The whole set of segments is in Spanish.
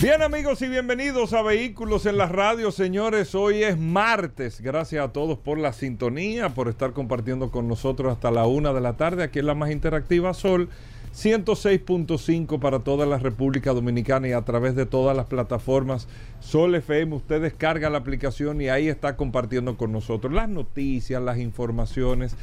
Bien amigos y bienvenidos a Vehículos en la Radio, señores. Hoy es martes. Gracias a todos por la sintonía, por estar compartiendo con nosotros hasta la una de la tarde. Aquí en la más interactiva Sol 106.5 para toda la República Dominicana y a través de todas las plataformas Sol FM. Usted descarga la aplicación y ahí está compartiendo con nosotros las noticias, las informaciones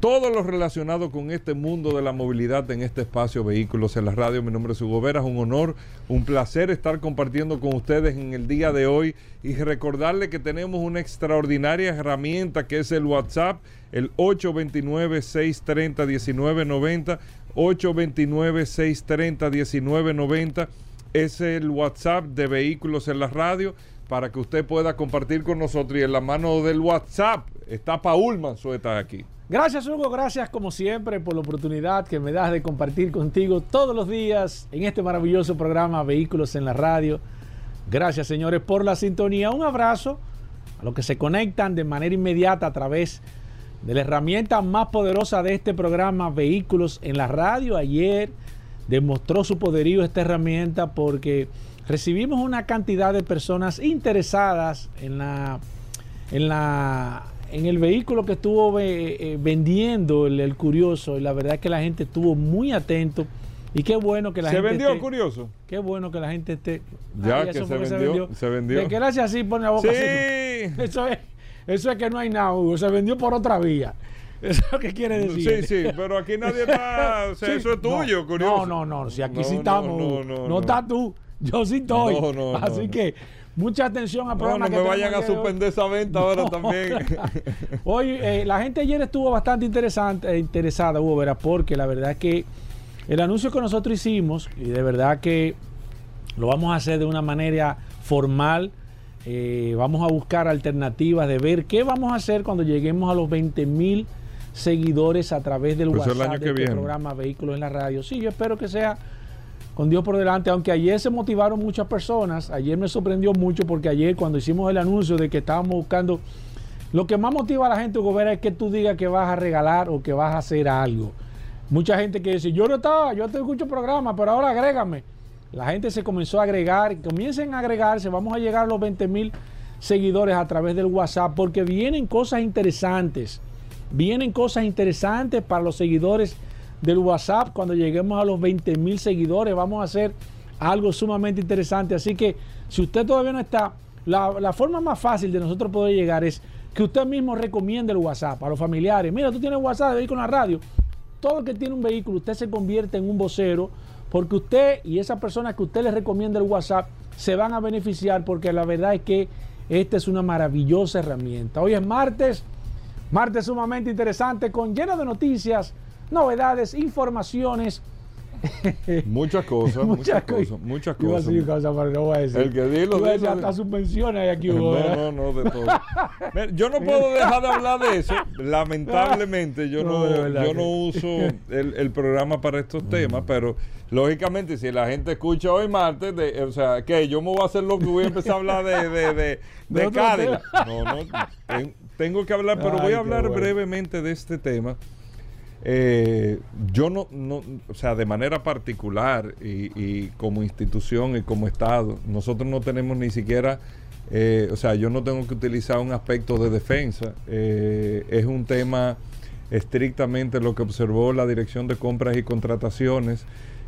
todo lo relacionado con este mundo de la movilidad en este espacio Vehículos en la Radio. Mi nombre es Hugo Vera, es un honor, un placer estar compartiendo con ustedes en el día de hoy y recordarle que tenemos una extraordinaria herramienta que es el WhatsApp, el 829-630-1990, 829-630-1990, es el WhatsApp de Vehículos en la Radio para que usted pueda compartir con nosotros y en la mano del WhatsApp está Paul Manzueta aquí. Gracias Hugo, gracias como siempre por la oportunidad que me das de compartir contigo todos los días en este maravilloso programa Vehículos en la Radio. Gracias señores por la sintonía. Un abrazo a los que se conectan de manera inmediata a través de la herramienta más poderosa de este programa Vehículos en la Radio. Ayer demostró su poderío esta herramienta porque recibimos una cantidad de personas interesadas en la en la en el vehículo que estuvo eh, eh, vendiendo el, curioso, la verdad es que la gente estuvo muy atento. Y qué bueno que la gente. ¿Se vendió curioso? Qué bueno que la gente esté. Ya que, se, vendió, se, vendió, De que hace así, pone la boca sí. Eso es, eso es que no hay nada, Hugo. Se vendió por otra vía. Eso es lo que quiere decir. Sí, sí, pero aquí nadie está. eso es tuyo, curioso. No, no, no. Si aquí sí estamos. No, no, estás tú. Yo sí estoy. Así que Mucha atención al programa. No, no me vayan a suspender esa venta ahora también. Hoy, eh, la gente ayer estuvo bastante interesante, eh, interesada, Hugo Vera, porque la verdad es que el anuncio que nosotros hicimos, y de verdad que lo vamos a hacer de una manera formal, eh, vamos a buscar alternativas de ver qué vamos a hacer cuando lleguemos a los 20 mil seguidores a través del pues WhatsApp del este programa Vehículos en la Radio. Sí, yo espero que sea con Dios por delante, aunque ayer se motivaron muchas personas, ayer me sorprendió mucho porque ayer cuando hicimos el anuncio de que estábamos buscando, lo que más motiva a la gente, Gobera, es que tú digas que vas a regalar o que vas a hacer algo. Mucha gente que dice, yo no estaba, yo te escucho programa, pero ahora agrégame. La gente se comenzó a agregar, comiencen a agregarse, vamos a llegar a los 20 mil seguidores a través del WhatsApp porque vienen cosas interesantes, vienen cosas interesantes para los seguidores del WhatsApp. Cuando lleguemos a los 20 mil seguidores, vamos a hacer algo sumamente interesante. Así que si usted todavía no está, la, forma más fácil de nosotros poder llegar es que usted mismo recomiende el WhatsApp a los familiares. Mira, tú tienes WhatsApp de en la radio. Todo el que tiene un vehículo, usted se convierte en un vocero porque usted y esa persona que usted le recomienda el WhatsApp se van a beneficiar porque la verdad es que esta es una maravillosa herramienta. Hoy es martes, martes sumamente interesante con lleno de noticias novedades, informaciones. Muchas cosas, muchas, cosas, muchas cosas. El que dilo, dilo. Hasta subvenciones hay aquí. No, no, no, de todo. yo no puedo dejar de hablar de eso. Lamentablemente, yo no, yo no uso el, programa para estos mm. temas, pero lógicamente, si la gente escucha hoy martes, de, o sea, que yo me voy a hacer lo que voy a empezar a hablar de, de, de, de No, no, tengo que hablar, pero voy a hablar brevemente de este tema eh, yo no, no, o sea, de manera particular y, como institución y como Estado, nosotros no tenemos ni siquiera, eh, o sea, yo no tengo que utilizar un aspecto de defensa. Eh, es un tema estrictamente lo que observó la Dirección de Compras y Contrataciones.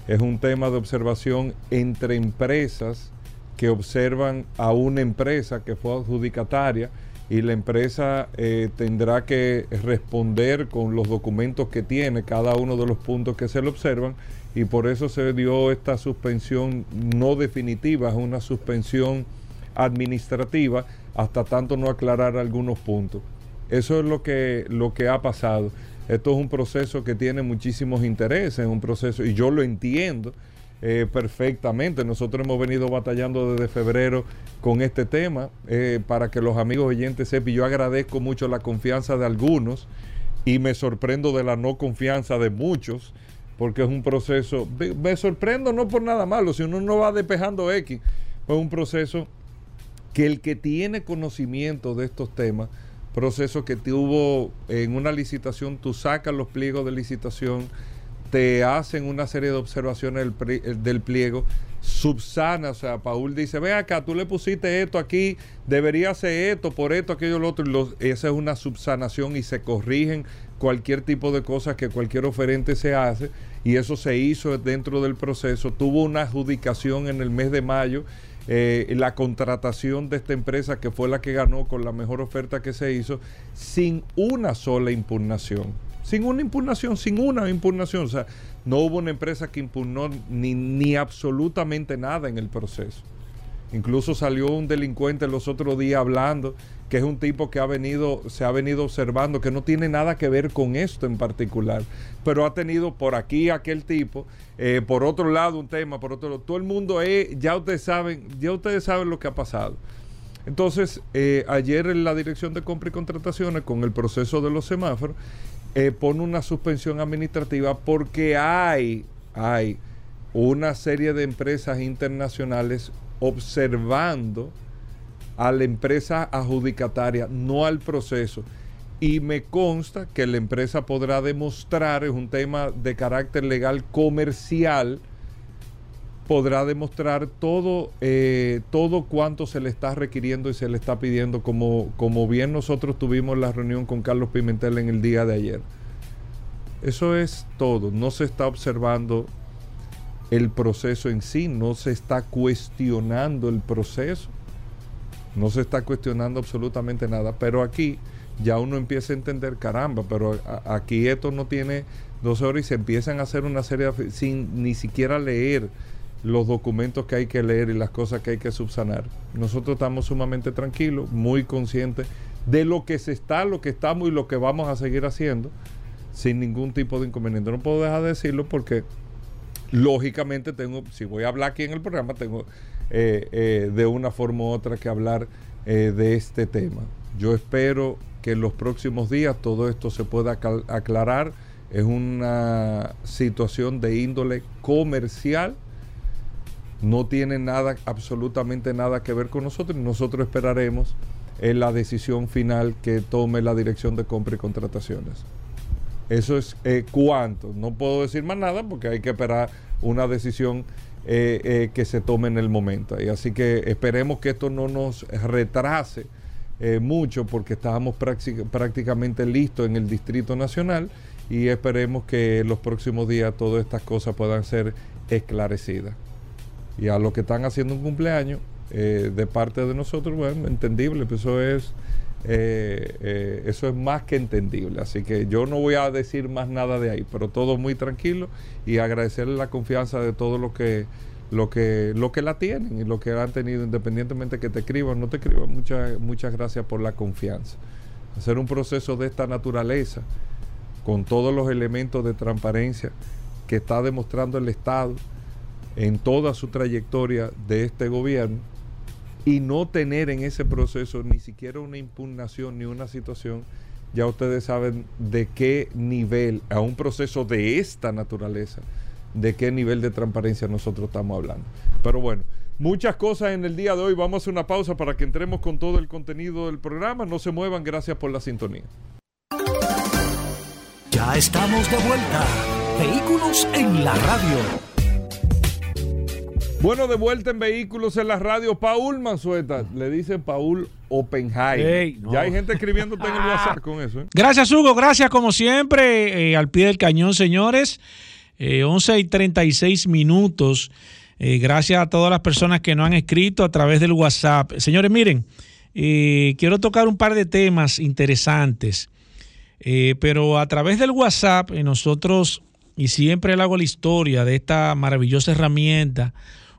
Es un tema de observación entre empresas que observan a una empresa que fue adjudicataria y la empresa eh, tendrá que responder con los documentos que tiene cada uno de los puntos que se le observan y por eso se dio esta suspensión no definitiva, es una suspensión administrativa hasta tanto no aclarar algunos puntos. Eso es lo que, lo que ha pasado. Esto es un proceso que tiene muchísimos intereses, es un proceso, y yo lo entiendo, eh, perfectamente. Nosotros hemos venido batallando desde febrero con este tema eh, para que los amigos oyentes sepan. Yo agradezco mucho la confianza de algunos y me sorprendo de la no confianza de muchos porque es un proceso, me sorprendo no por nada malo, si uno no va despejando X, es un proceso que el que tiene conocimiento de estos temas, proceso que tuvo en una licitación, tú sacas los pliegos de licitación, te hacen una serie de observaciones del, pliego, subsana, o sea, Paul dice, ve acá, tú le pusiste esto aquí, debería ser esto, por esto, aquello, lo otro, y esa es una subsanación y se corrigen cualquier tipo de cosas que cualquier oferente se hace, y eso se hizo dentro del proceso, tuvo una adjudicación en el mes de mayo, eh, la contratación de esta empresa que fue la que ganó con la mejor oferta que se hizo, sin una sola impugnación sin una impugnación, sin una impugnación. O sea, no hubo una empresa que impugnó ni, ni absolutamente nada en el proceso. Incluso salió un delincuente los otros días hablando, que es un tipo que ha venido, se ha venido observando, que no tiene nada que ver con esto en particular, pero ha tenido por aquí aquel tipo, eh, por otro lado un tema, por otro lado, todo el mundo es, ya ustedes saben, ya ustedes saben lo que ha pasado. Entonces, eh, ayer en la Dirección de Compra y Contrataciones, con el proceso de los semáforos, eh, pone una suspensión administrativa porque hay, hay una serie de empresas internacionales observando a la empresa adjudicataria, no al proceso. Y me consta que la empresa podrá demostrar, es un tema de carácter legal comercial, podrá demostrar todo, eh, todo cuanto se le está requiriendo y se le está pidiendo, como, como bien nosotros tuvimos la reunión con Carlos Pimentel en el día de ayer. Eso es todo, no se está observando el proceso en sí, no se está cuestionando el proceso, no se está cuestionando absolutamente nada, pero aquí ya uno empieza a entender, caramba, pero aquí esto no tiene dos horas y se empiezan a hacer una serie sin ni siquiera leer los documentos que hay que leer y las cosas que hay que subsanar. Nosotros estamos sumamente tranquilos, muy conscientes de lo que se está, lo que estamos y lo que vamos a seguir haciendo sin ningún tipo de inconveniente. No puedo dejar de decirlo porque lógicamente tengo, si voy a hablar aquí en el programa, tengo eh, eh, de una forma u otra que hablar eh, de este tema. Yo espero que en los próximos días todo esto se pueda aclarar. Es una situación de índole comercial no tiene nada, absolutamente nada que ver con nosotros. Nosotros esperaremos en la decisión final que tome la dirección de compra y contrataciones. Eso es eh, cuánto. No puedo decir más nada porque hay que esperar una decisión eh, eh, que se tome en el momento. Y así que esperemos que esto no nos retrase mucho porque estábamos prácticamente listos en el Distrito Nacional y esperemos que en los próximos días todas estas cosas puedan ser esclarecidas y a los que están haciendo un cumpleaños eh, de parte de nosotros, bueno, entendible, pues eso es, eh, eh, eso es más que entendible. Así que yo no voy a decir más nada de ahí, pero todo muy tranquilo y agradecerle la confianza de todos los que lo que lo que la tienen y lo que han tenido independientemente que te escriban o no te escriban muchas muchas gracias por la confianza hacer un proceso de esta naturaleza con todos los elementos de transparencia que está demostrando el Estado en toda su trayectoria de este gobierno y no tener en ese proceso ni siquiera una impugnación ni una situación, ya ustedes saben de qué nivel, a un proceso de esta naturaleza, de qué nivel de transparencia nosotros estamos hablando. Pero bueno, muchas cosas en el día de hoy. Vamos a hacer una pausa para que entremos con todo el contenido del programa. No se muevan, gracias por la sintonía. Ya estamos de vuelta. Vehículos en la radio. Bueno, de vuelta en Vehículos en la radio, Paul Manzueta, le dice Paul Oppenheim. Ya hay gente escribiéndote en el WhatsApp con eso. ¿eh? Gracias, Hugo. Gracias, como siempre, eh, al pie del cañón, señores. 11 eh, y 36 minutos. gracias a todas las personas que nos han escrito a través del WhatsApp. Señores, miren, quiero tocar un par de temas interesantes. pero a través del WhatsApp, nosotros, y siempre le hago la historia de esta maravillosa herramienta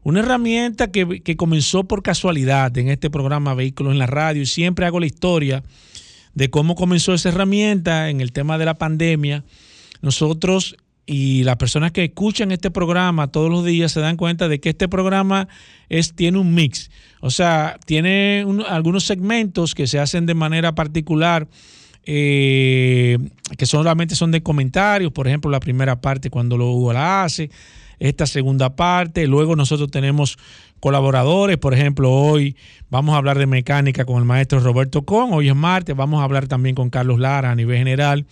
una herramienta que, comenzó por casualidad en este programa Vehículos en la Radio y siempre hago la historia de cómo comenzó esa herramienta en el tema de la pandemia. Nosotros y las personas que escuchan este programa todos los días se dan cuenta de que este programa es, tiene un mix. O sea, tiene algunos segmentos que se hacen de manera particular, eh, que solamente son de comentarios. Por ejemplo, la primera parte cuando lo Hugo la hace, esta segunda parte. Luego nosotros tenemos colaboradores. Por ejemplo, hoy vamos a hablar de mecánica con el maestro Roberto Con. Hoy es martes. Vamos a hablar también con Carlos Lara a nivel general.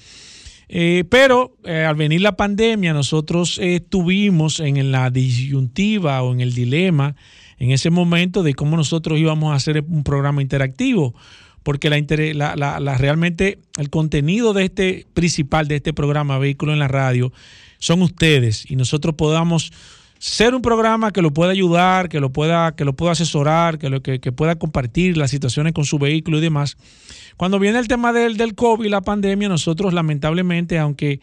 Eh, pero eh, al venir la pandemia, nosotros estuvimos en la disyuntiva o en el dilema en ese momento de cómo nosotros íbamos a hacer un programa interactivo, porque la, la, realmente el contenido de este principal de este programa Vehículo en la Radio son ustedes y nosotros podamos ser un programa que lo pueda ayudar, que lo pueda, que lo pueda asesorar, que, lo, que, pueda compartir las situaciones con su vehículo y demás. Cuando viene el tema del, del COVID, la pandemia, nosotros lamentablemente, aunque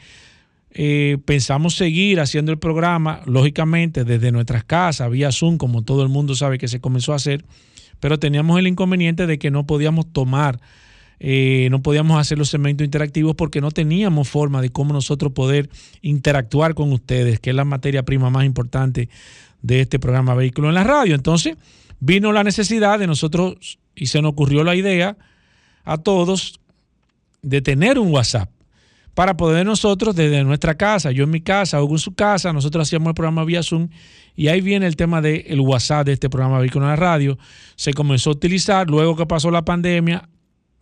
eh, pensamos seguir haciendo el programa, lógicamente desde nuestras casas, vía Zoom, como todo el mundo sabe que se comenzó a hacer, pero teníamos el inconveniente de que no podíamos tomar eh, no podíamos hacer los segmentos interactivos porque no teníamos forma de cómo nosotros poder interactuar con ustedes, que es la materia prima más importante de este programa Vehículo en la Radio. Entonces, vino la necesidad de nosotros, y se nos ocurrió la idea a todos, de tener un WhatsApp para poder nosotros desde nuestra casa, yo en mi casa, Hugo en su casa, nosotros hacíamos el programa vía Zoom y ahí viene el tema del WhatsApp de este programa Vehículo en la Radio. Se comenzó a utilizar, luego que pasó la pandemia,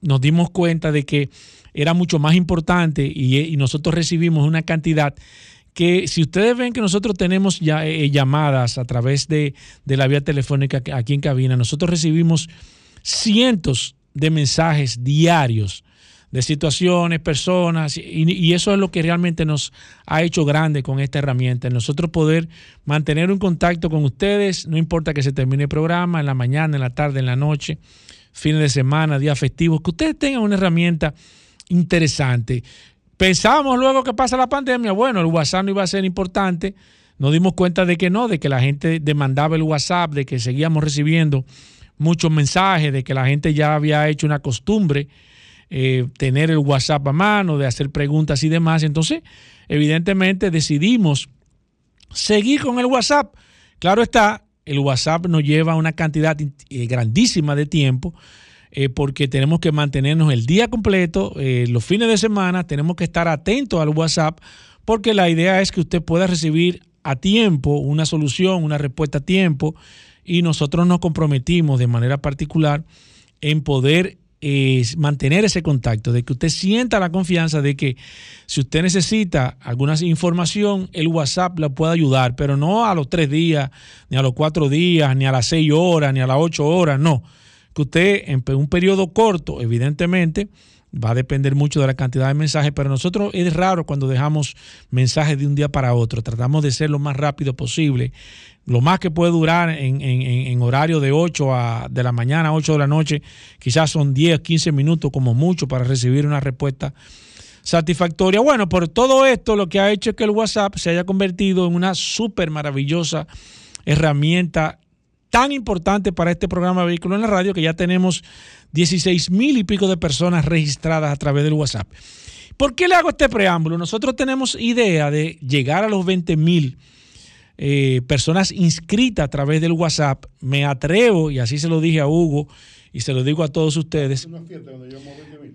nos dimos cuenta de que era mucho más importante y, nosotros recibimos una cantidad que si ustedes ven que nosotros tenemos ya, eh, llamadas a través de, la vía telefónica aquí en cabina, nosotros recibimos cientos de mensajes diarios de situaciones, personas, y, y, eso es lo que realmente nos ha hecho grande con esta herramienta. Nosotros poder mantener un contacto con ustedes, no importa que se termine el programa, en la mañana, en la tarde, en la noche, fines de semana, días festivos, que ustedes tengan una herramienta interesante. Pensábamos luego que pasa la pandemia, bueno, el WhatsApp no iba a ser importante, nos dimos cuenta de que no, de que la gente demandaba el WhatsApp, de que seguíamos recibiendo muchos mensajes, de que la gente ya había hecho una costumbre eh, tener el WhatsApp a mano, de hacer preguntas y demás. Entonces, evidentemente decidimos seguir con el WhatsApp. Claro está, el WhatsApp nos lleva una cantidad eh, grandísima de tiempo eh, porque tenemos que mantenernos el día completo, eh, los fines de semana, tenemos que estar atentos al WhatsApp porque la idea es que usted pueda recibir a tiempo una solución, una respuesta a tiempo y nosotros nos comprometimos de manera particular en poder mantener ese contacto, de que usted sienta la confianza de que si usted necesita alguna información, el WhatsApp la puede ayudar, pero no a los tres días, ni a los cuatro días, ni a las seis horas, ni a las ocho horas, no. Que usted en un periodo corto, evidentemente, va a depender mucho de la cantidad de mensajes, pero nosotros es raro cuando dejamos mensajes de un día para otro. Tratamos de ser lo más rápido posible lo más que puede durar en, horario de 8 a, de la mañana a 8 de la noche, quizás son 10, 15 minutos como mucho para recibir una respuesta satisfactoria. Bueno, por todo esto lo que ha hecho es que el WhatsApp se haya convertido en una súper maravillosa herramienta tan importante para este programa Vehículo en la Radio que ya tenemos 16 mil y pico de personas registradas a través del WhatsApp. ¿Por qué le hago este preámbulo? Nosotros tenemos idea de llegar a los 20 mil eh, personas inscritas a través del WhatsApp, me atrevo, y así se lo dije a Hugo y se lo digo a todos ustedes.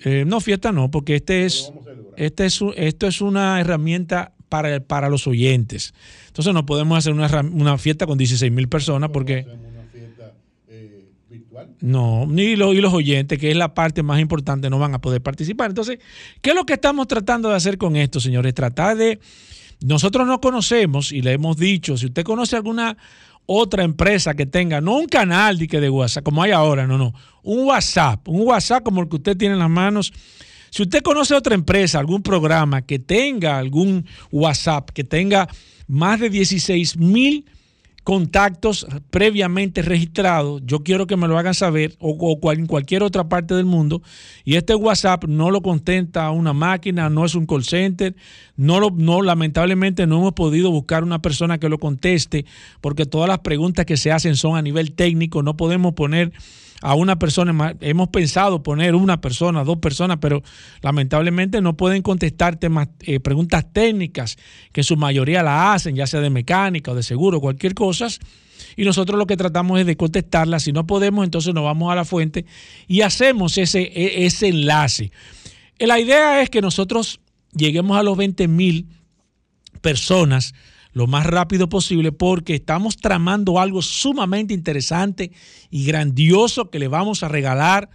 Eh, no, fiesta no, porque este es, este es, esto es una herramienta para, para los oyentes. Entonces no podemos hacer una, fiesta con 16 mil personas porque... Eh, no, ni los, y los oyentes, que es la parte más importante, no van a poder participar. Entonces, ¿qué es lo que estamos tratando de hacer con esto, señores? Tratar de nosotros no conocemos y le hemos dicho, si usted conoce alguna otra empresa que tenga, no un canal de WhatsApp como hay ahora, no, no, un WhatsApp, un WhatsApp como el que usted tiene en las manos. Si usted conoce otra empresa, algún programa que tenga algún WhatsApp, que tenga más de 16 mil contactos previamente registrados, yo quiero que me lo hagan saber, o, en cualquier otra parte del mundo, y este WhatsApp no lo contenta una máquina, no es un call center, no, lamentablemente no hemos podido buscar una persona que lo conteste, porque todas las preguntas que se hacen son a nivel técnico, no podemos poner a una persona. Hemos pensado poner una persona, dos personas, pero lamentablemente no pueden contestar temas, eh, preguntas técnicas, que su mayoría la hacen, ya sea de mecánica o de seguro, cualquier cosa. Y nosotros lo que tratamos es de contestarlas. Si no podemos, entonces nos vamos a la fuente y hacemos ese, e, ese enlace. La idea es que nosotros lleguemos a los 20 mil personas lo más rápido posible porque estamos tramando algo sumamente interesante y grandioso que le vamos a regalar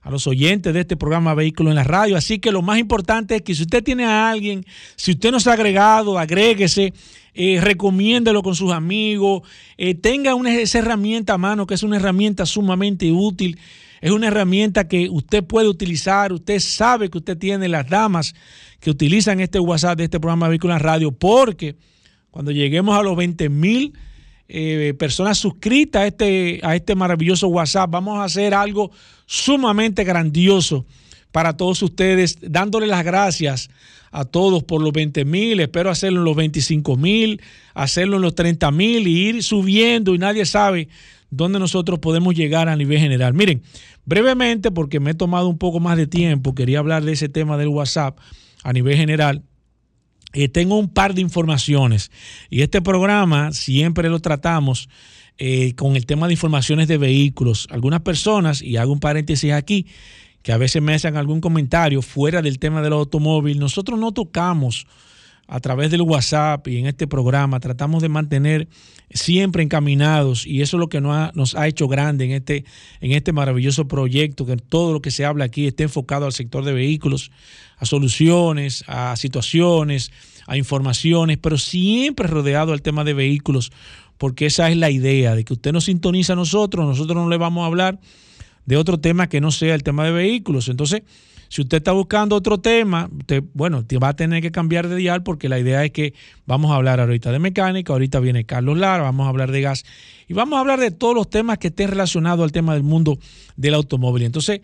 a los oyentes de este programa Vehículo en la Radio. Así que lo más importante es que si usted tiene a alguien, si usted nos ha agregado, agréguese, eh, recomiéndelo con sus amigos, eh, tenga una, esa herramienta a mano, que es una herramienta sumamente útil. Es una herramienta que usted puede utilizar, usted sabe que usted tiene las damas que utilizan este WhatsApp de este programa Vehículo en la Radio, porque cuando lleguemos a los 20 mil eh, personas suscritas a este, a este maravilloso WhatsApp, vamos a hacer algo sumamente grandioso para todos ustedes, dándole las gracias a todos por los 20 mil, espero hacerlo en los 25 mil, hacerlo en los 30 mil y ir subiendo y nadie sabe dónde nosotros podemos llegar a nivel general. Miren, brevemente, porque me he tomado un poco más de tiempo, quería hablar de ese tema del WhatsApp a nivel general. Eh, tengo un par de informaciones y este programa siempre lo tratamos eh, con el tema de informaciones de vehículos. Algunas personas, y hago un paréntesis aquí, que a veces me hacen algún comentario fuera del tema del automóvil, nosotros no tocamos a través del WhatsApp y en este programa, tratamos de mantener siempre encaminados y eso es lo que nos ha, nos ha hecho grande en este, en este maravilloso proyecto, que todo lo que se habla aquí esté enfocado al sector de vehículos, a soluciones, a situaciones, a informaciones, pero siempre rodeado al tema de vehículos, porque esa es la idea, de que usted nos sintoniza a nosotros, nosotros no le vamos a hablar de otro tema que no sea el tema de vehículos. Entonces, si usted está buscando otro tema, usted, bueno, te va a tener que cambiar de dial porque la idea es que vamos a hablar ahorita de mecánica, ahorita viene Carlos Lara, vamos a hablar de gas y vamos a hablar de todos los temas que estén relacionados al tema del mundo del automóvil. Entonces,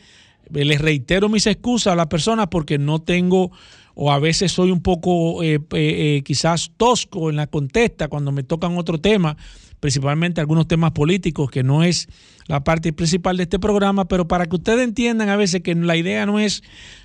eh, les reitero mis excusas a las personas porque no tengo o a veces soy un poco eh, eh, quizás tosco en la contesta cuando me tocan otro tema, principalmente algunos temas políticos que no es la parte principal de este programa, pero para que ustedes entiendan a veces que la idea no es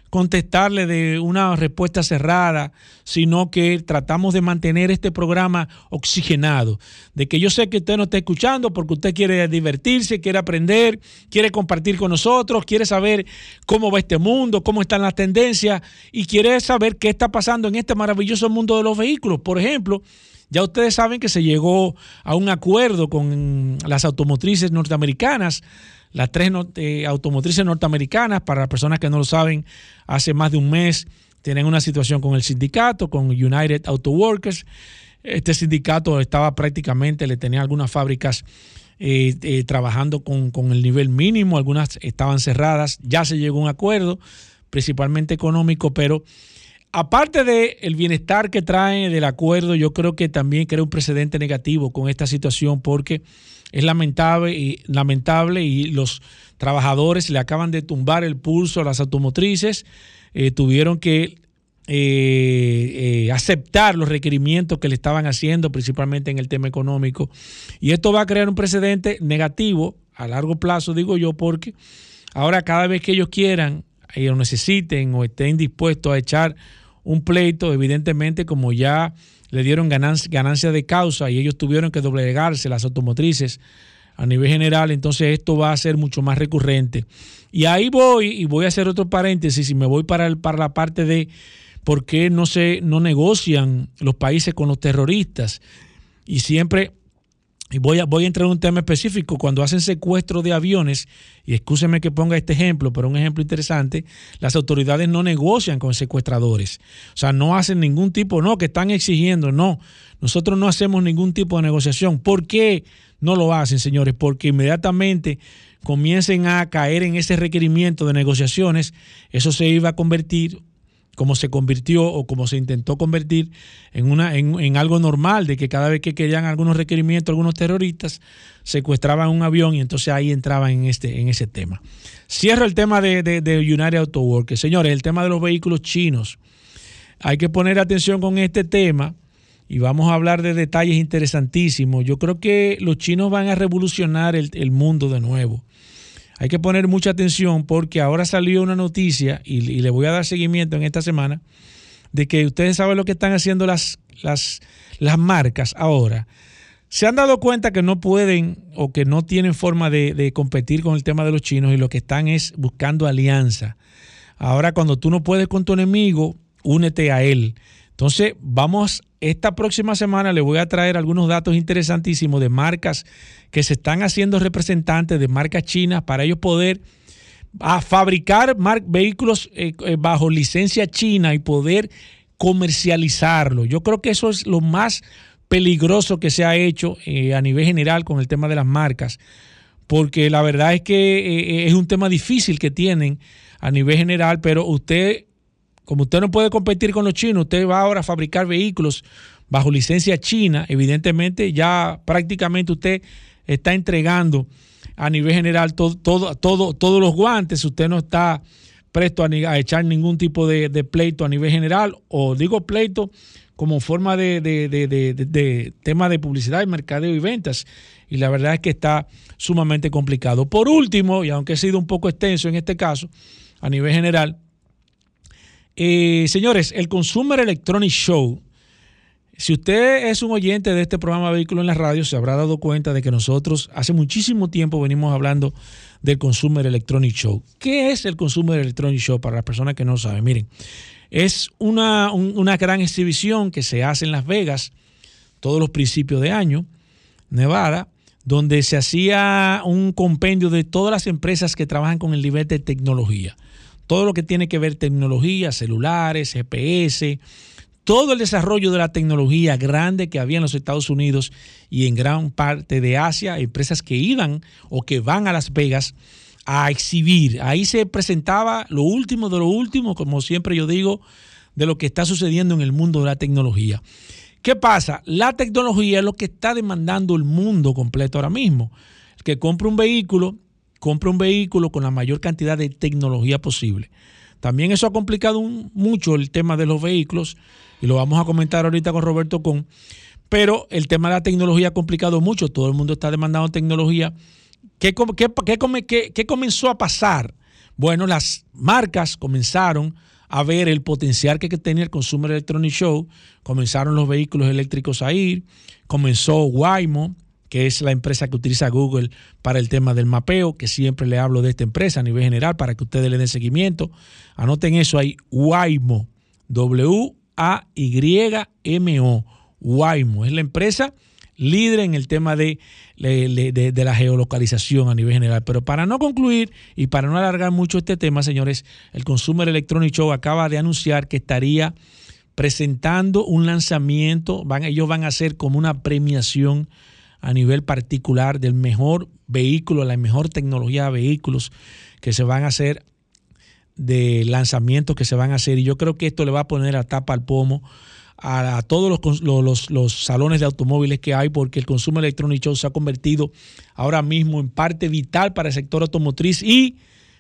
contestarle de una respuesta cerrada, sino que tratamos de mantener este programa oxigenado. De que yo sé que usted no está escuchando porque usted quiere divertirse, quiere aprender, quiere compartir con nosotros, quiere saber cómo va este mundo, cómo están las tendencias y quiere saber qué está pasando en este maravilloso mundo de los vehículos. Por ejemplo, ya ustedes saben que se llegó a un acuerdo con las automotrices norteamericanas, las tres eh, automotrices norteamericanas, para las personas que no lo saben, hace más de un mes tienen una situación con el sindicato, con United Auto Workers. Este sindicato estaba prácticamente, le tenía algunas fábricas eh, eh, trabajando con, con el nivel mínimo, algunas estaban cerradas, ya se llegó a un acuerdo, principalmente económico, pero aparte del el bienestar que trae del acuerdo, yo creo que también crea un precedente negativo con esta situación porque es lamentable y, lamentable y los trabajadores le acaban de tumbar el pulso a las automotrices, eh, tuvieron que eh, eh, aceptar los requerimientos que le estaban haciendo, principalmente en el tema económico. Y esto va a crear un precedente negativo a largo plazo, digo yo, porque ahora cada vez que ellos quieran o necesiten o estén dispuestos a echar un pleito, evidentemente como ya le dieron ganancia, de causa y ellos tuvieron que doblegarse las automotrices a nivel general, entonces esto va a ser mucho más recurrente. Y ahí voy, y voy a hacer otro paréntesis, y me voy para, el, para la parte de por qué no se no negocian los países con los terroristas. Y siempre y voy a, voy a entrar en un tema específico. Cuando hacen secuestro de aviones, y escúcheme que ponga este ejemplo, pero un ejemplo interesante, las autoridades no negocian con secuestradores. O sea, no hacen ningún tipo, no, que están exigiendo, no. Nosotros no hacemos ningún tipo de negociación. ¿Por qué no lo hacen, señores? Porque inmediatamente comiencen a caer en ese requerimiento de negociaciones, eso se iba a convertir como se convirtió o como se intentó convertir en, una, en, algo normal, de que cada vez que querían algunos requerimientos, algunos terroristas secuestraban un avión y entonces ahí entraban en, este, en ese tema. Cierro el tema de, de, United Auto Workers. Señores, el tema de los vehículos chinos. Hay que poner atención con este tema y vamos a hablar de detalles interesantísimos. Yo creo que los chinos van a revolucionar el, el mundo de nuevo. Hay que poner mucha atención porque ahora salió una noticia y, le voy a dar seguimiento en esta semana de que ustedes saben lo que están haciendo las, las, las marcas ahora. Se han dado cuenta que no pueden o que no tienen forma de, de, competir con el tema de los chinos y lo que están es buscando alianza. Ahora cuando tú no puedes con tu enemigo, únete a él. Entonces, vamos, esta próxima semana le voy a traer algunos datos interesantísimos de marcas que se están haciendo representantes de marcas chinas para ellos poder a fabricar vehículos eh, eh, bajo licencia china y poder comercializarlo. Yo creo que eso es lo más peligroso que se ha hecho eh, a nivel general con el tema de las marcas, porque la verdad es que es un tema difícil que tienen a nivel general, pero usted como usted no puede competir con los chinos, usted va ahora a fabricar vehículos bajo licencia china, evidentemente ya prácticamente usted está entregando a nivel general todo, todo, todo, todos los guantes, usted no está presto a, echar ningún tipo de, pleito a nivel general, o digo pleito como forma de, de, tema de publicidad, mercadeo y ventas. Y la verdad es que está sumamente complicado. Por último, y aunque he sido un poco extenso en este caso, a nivel general, eh, señores, el Consumer Electronic Show. Si usted es un oyente de este programa Vehículo en la Radio, se habrá dado cuenta de que nosotros hace muchísimo tiempo venimos hablando del Consumer Electronic Show. ¿Qué es el Consumer Electronic Show para las personas que no saben? Miren, es una, una gran exhibición que se hace en Las Vegas todos los principios de año, Nevada, donde se hacía un compendio de todas las empresas que trabajan con el nivel de tecnología todo lo que tiene que ver tecnología, celulares, GPS, todo el desarrollo de la tecnología grande que había en los Estados Unidos y en gran parte de Asia, empresas que iban o que van a Las Vegas a exhibir. Ahí se presentaba lo último de lo último, como siempre yo digo, de lo que está sucediendo en el mundo de la tecnología. ¿Qué pasa? La tecnología es lo que está demandando el mundo completo ahora mismo. El que compra un vehículo compra un vehículo con la mayor cantidad de tecnología posible. También eso ha complicado mucho el tema de los vehículos y lo vamos a comentar ahorita con Roberto Con. Pero el tema de la tecnología ha complicado mucho. Todo el mundo está demandando tecnología. ¿Qué, qué, qué comenzó a pasar? Bueno, las marcas comenzaron a ver el potencial que tenía el Consumer Electronic Show. Comenzaron los vehículos eléctricos a ir. Comenzó Waymo que es la empresa que utiliza Google para el tema del mapeo, que siempre le hablo de esta empresa a nivel general para que ustedes le den seguimiento. Anoten eso ahí, Waymo, W-A-Y-M-O, Waymo, es la empresa líder en el tema de, la geolocalización a nivel general. Pero para no concluir y para no alargar mucho este tema, señores, el Consumer Electronic Show acaba de anunciar que estaría presentando un lanzamiento, van, ellos van a hacer como una premiación a nivel particular del mejor vehículo, la mejor tecnología de vehículos que se van a hacer, de lanzamientos que se van a hacer. Y yo creo que esto le va a poner a tapa al pomo a, todos los, los, salones de automóviles que hay, porque el consumo electrónico se ha convertido ahora mismo en parte vital para el sector automotriz. Y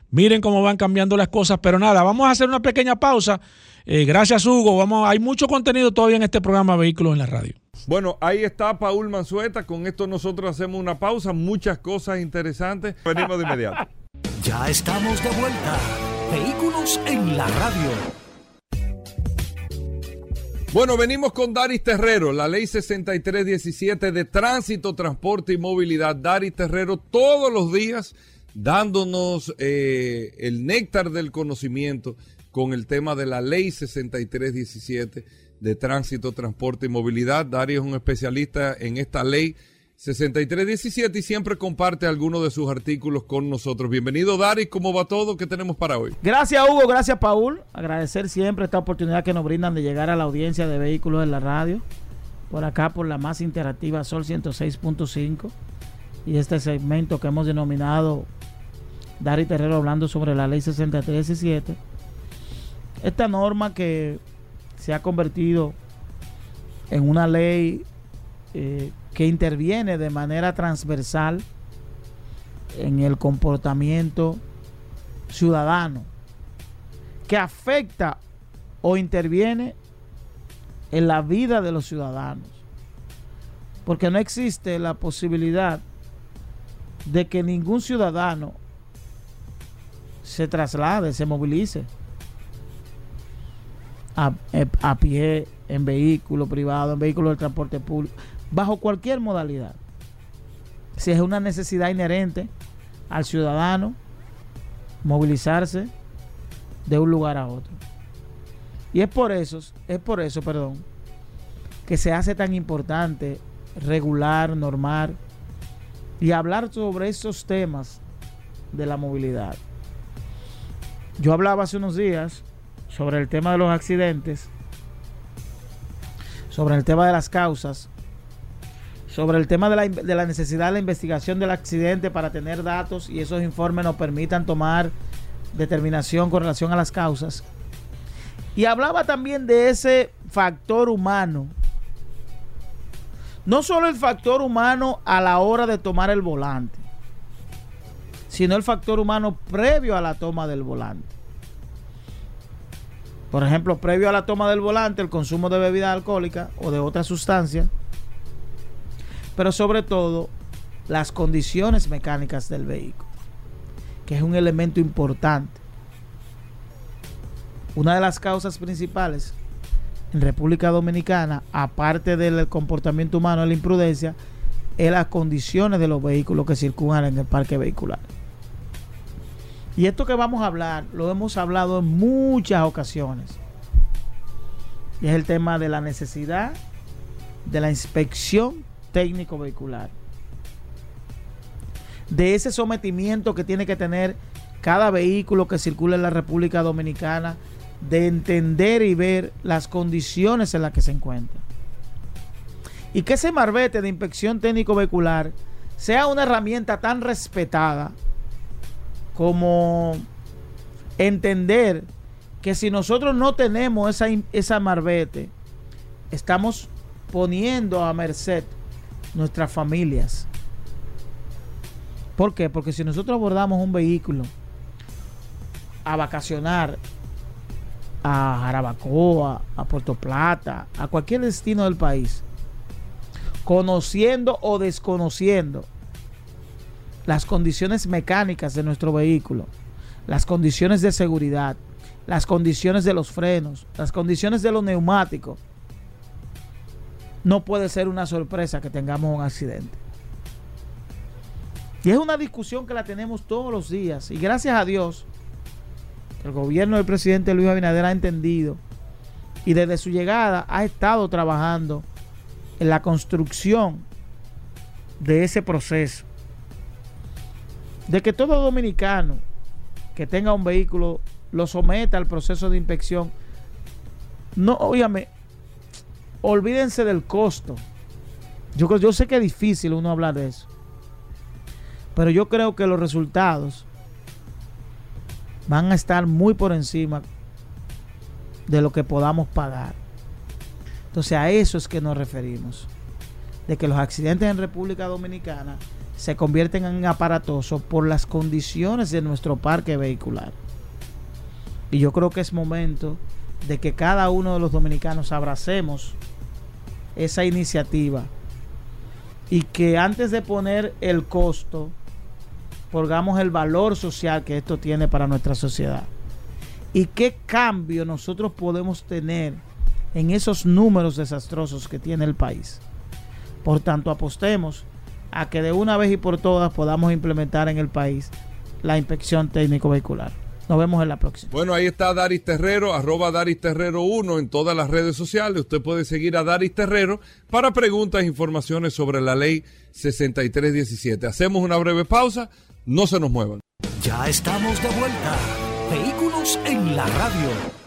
miren cómo van cambiando las cosas. Pero nada, vamos a hacer una pequeña pausa. Eh, gracias, Hugo. Vamos, hay mucho contenido todavía en este programa Vehículos en la Radio. Bueno, ahí está Paul Manzueta. Con esto nosotros hacemos una pausa. Muchas cosas interesantes. Venimos de inmediato. Ya estamos de vuelta. Vehículos en la radio. Bueno, venimos con Daris Terrero, la ley 6317 de tránsito, transporte y movilidad. Daris Terrero todos los días dándonos eh, el néctar del conocimiento con el tema de la ley 6317 de tránsito, transporte y movilidad. Darío es un especialista en esta ley 6317 y siempre comparte algunos de sus artículos con nosotros. Bienvenido, Dari. ¿Cómo va todo? ¿Qué tenemos para hoy? Gracias, Hugo. Gracias, Paul. Agradecer siempre esta oportunidad que nos brindan de llegar a la audiencia de vehículos en la radio. Por acá, por la más interactiva Sol 106.5. Y este segmento que hemos denominado Dari Terrero hablando sobre la ley 6317. Esta norma que se ha convertido en una ley eh, que interviene de manera transversal en el comportamiento ciudadano, que afecta o interviene en la vida de los ciudadanos, porque no existe la posibilidad de que ningún ciudadano se traslade, se movilice a, eh, a pie, en vehículo privado, en vehículo de transporte público, bajo cualquier modalidad. Si es una necesidad inherente al ciudadano movilizarse de un lugar a otro. Y es por eso, es por eso, perdón, que se hace tan importante regular, normar y hablar sobre esos temas de la movilidad. Yo hablaba hace unos días sobre el tema de los accidentes, sobre el tema de las causas, sobre el tema de la, de la, necesidad de la investigación del accidente para tener datos y esos informes nos permitan tomar determinación con relación a las causas. Y hablaba también de ese factor humano. No solo el factor humano a la hora de tomar el volante, sino el factor humano previo a la toma del volante. Por ejemplo, previo a la toma del volante, el consumo de bebida alcohólica o de otra sustancia. Pero sobre todo, las condiciones mecánicas del vehículo, que es un elemento importante. Una de las causas principales en República Dominicana, aparte del comportamiento humano, la imprudencia, es las condiciones de los vehículos que circulan en el parque vehicular. Y esto que vamos a hablar, lo hemos hablado en muchas ocasiones. Y es el tema de la necesidad de la inspección técnico vehicular. De ese sometimiento que tiene que tener cada vehículo que circula en la República Dominicana, de entender y ver las condiciones en las que se encuentra. Y que ese marbete de inspección técnico vehicular sea una herramienta tan respetada como entender que si nosotros no tenemos esa, esa marbete, estamos poniendo a merced nuestras familias. ¿Por qué? Porque si nosotros abordamos un vehículo a vacacionar a Jarabacoa, a Puerto Plata, a cualquier destino del país, conociendo o desconociendo las condiciones mecánicas de nuestro vehículo, las condiciones de seguridad, las condiciones de los frenos, las condiciones de los neumáticos, no puede ser una sorpresa que tengamos un accidente. Y es una discusión que la tenemos todos los días. Y gracias a Dios, el gobierno del presidente Luis Abinader ha entendido y desde su llegada ha estado trabajando en la construcción de ese proceso de que todo dominicano que tenga un vehículo lo someta al proceso de inspección. No, óyame, olvídense del costo. Yo, yo sé que es difícil uno hablar de eso. Pero yo creo que los resultados van a estar muy por encima de lo que podamos pagar. Entonces a eso es que nos referimos. De que los accidentes en República Dominicana se convierten en aparatosos por las condiciones de nuestro parque vehicular. Y yo creo que es momento de que cada uno de los dominicanos abracemos esa iniciativa y que antes de poner el costo, pongamos el valor social que esto tiene para nuestra sociedad. Y qué cambio nosotros podemos tener en esos números desastrosos que tiene el país. Por tanto, apostemos a que de una vez y por todas podamos implementar en el país la inspección técnico vehicular. Nos vemos en la próxima. Bueno, ahí está Daris Terrero, arroba Daris Terrero 1 en todas las redes sociales. Usted puede seguir a Daris Terrero para preguntas e informaciones sobre la ley 6317. Hacemos una breve pausa, no se nos muevan. Ya estamos de vuelta. Vehículos en la radio.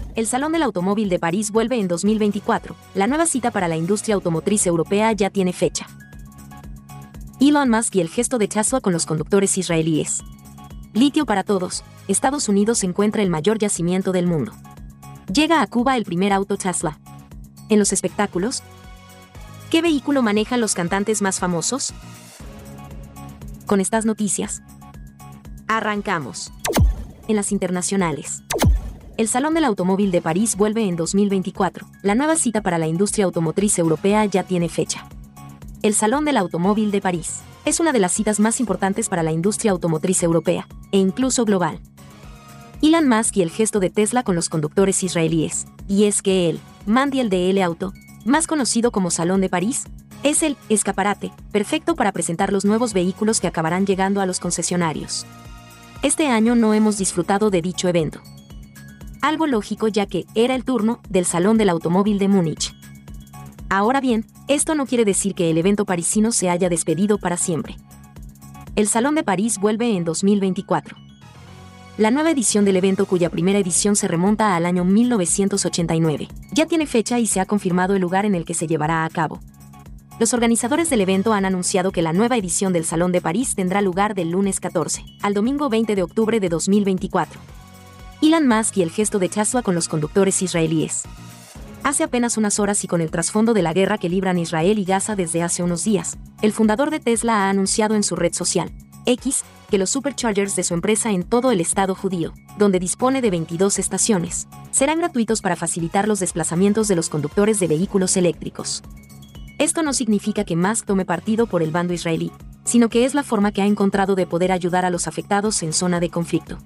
el Salón del Automóvil de París vuelve en 2024. La nueva cita para la industria automotriz europea ya tiene fecha. Elon Musk y el gesto de Tesla con los conductores israelíes. Litio para todos. Estados Unidos encuentra el mayor yacimiento del mundo. Llega a Cuba el primer auto Tesla. En los espectáculos, ¿qué vehículo manejan los cantantes más famosos? Con estas noticias, arrancamos. En las internacionales. El Salón del Automóvil de París vuelve en 2024. La nueva cita para la industria automotriz europea ya tiene fecha. El Salón del Automóvil de París es una de las citas más importantes para la industria automotriz europea, e incluso global. Elon Musk y el gesto de Tesla con los conductores israelíes, y es que el Mandiel DL Auto, más conocido como Salón de París, es el escaparate perfecto para presentar los nuevos vehículos que acabarán llegando a los concesionarios. Este año no hemos disfrutado de dicho evento. Algo lógico ya que era el turno del Salón del Automóvil de Múnich. Ahora bien, esto no quiere decir que el evento parisino se haya despedido para siempre. El Salón de París vuelve en 2024. La nueva edición del evento, cuya primera edición se remonta al año 1989, ya tiene fecha y se ha confirmado el lugar en el que se llevará a cabo. Los organizadores del evento han anunciado que la nueva edición del Salón de París tendrá lugar del lunes 14 al domingo 20 de octubre de 2024. Elon Musk y el gesto de Tesla con los conductores israelíes. Hace apenas unas horas y con el trasfondo de la guerra que libran Israel y Gaza desde hace unos días, el fundador de Tesla ha anunciado en su red social, X, que los superchargers de su empresa en todo el estado judío, donde dispone de 22 estaciones, serán gratuitos para facilitar los desplazamientos de los conductores de vehículos eléctricos. Esto no significa que Musk tome partido por el bando israelí, sino que es la forma que ha encontrado de poder ayudar a los afectados en zona de conflicto.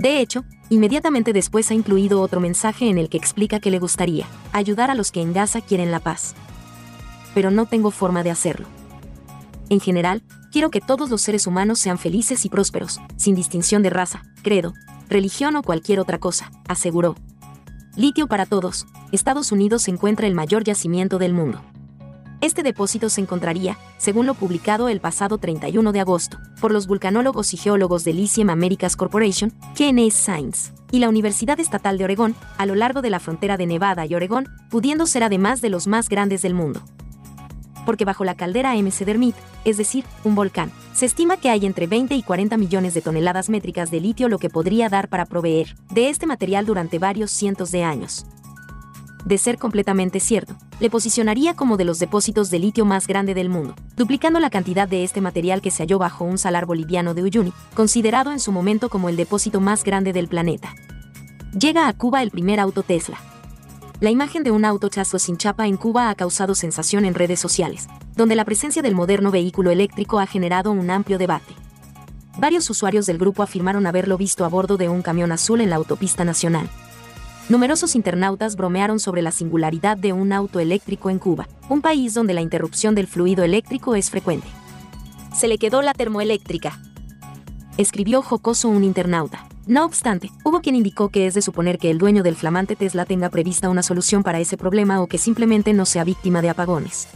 De hecho, inmediatamente después ha incluido otro mensaje en el que explica que le gustaría ayudar a los que en Gaza quieren la paz. Pero no tengo forma de hacerlo. En general, quiero que todos los seres humanos sean felices y prósperos, sin distinción de raza, credo, religión o cualquier otra cosa, aseguró. Litio para todos, Estados Unidos encuentra el mayor yacimiento del mundo. Este depósito se encontraría, según lo publicado el pasado 31 de agosto, por los vulcanólogos y geólogos de Lithium Americas Corporation, KNS Science, y la Universidad Estatal de Oregón, a lo largo de la frontera de Nevada y Oregón, pudiendo ser además de los más grandes del mundo. Porque bajo la caldera MC Dermit, es decir, un volcán, se estima que hay entre 20 y 40 millones de toneladas métricas de litio lo que podría dar para proveer de este material durante varios cientos de años de ser completamente cierto, le posicionaría como de los depósitos de litio más grande del mundo, duplicando la cantidad de este material que se halló bajo un salar boliviano de Uyuni, considerado en su momento como el depósito más grande del planeta. Llega a Cuba el primer auto Tesla. La imagen de un auto chazo sin chapa en Cuba ha causado sensación en redes sociales, donde la presencia del moderno vehículo eléctrico ha generado un amplio debate. Varios usuarios del grupo afirmaron haberlo visto a bordo de un camión azul en la autopista nacional, Numerosos internautas bromearon sobre la singularidad de un auto eléctrico en Cuba, un país donde la interrupción del fluido eléctrico es frecuente. Se le quedó la termoeléctrica. Escribió jocoso un internauta. No obstante, hubo quien indicó que es de suponer que el dueño del flamante Tesla tenga prevista una solución para ese problema o que simplemente no sea víctima de apagones.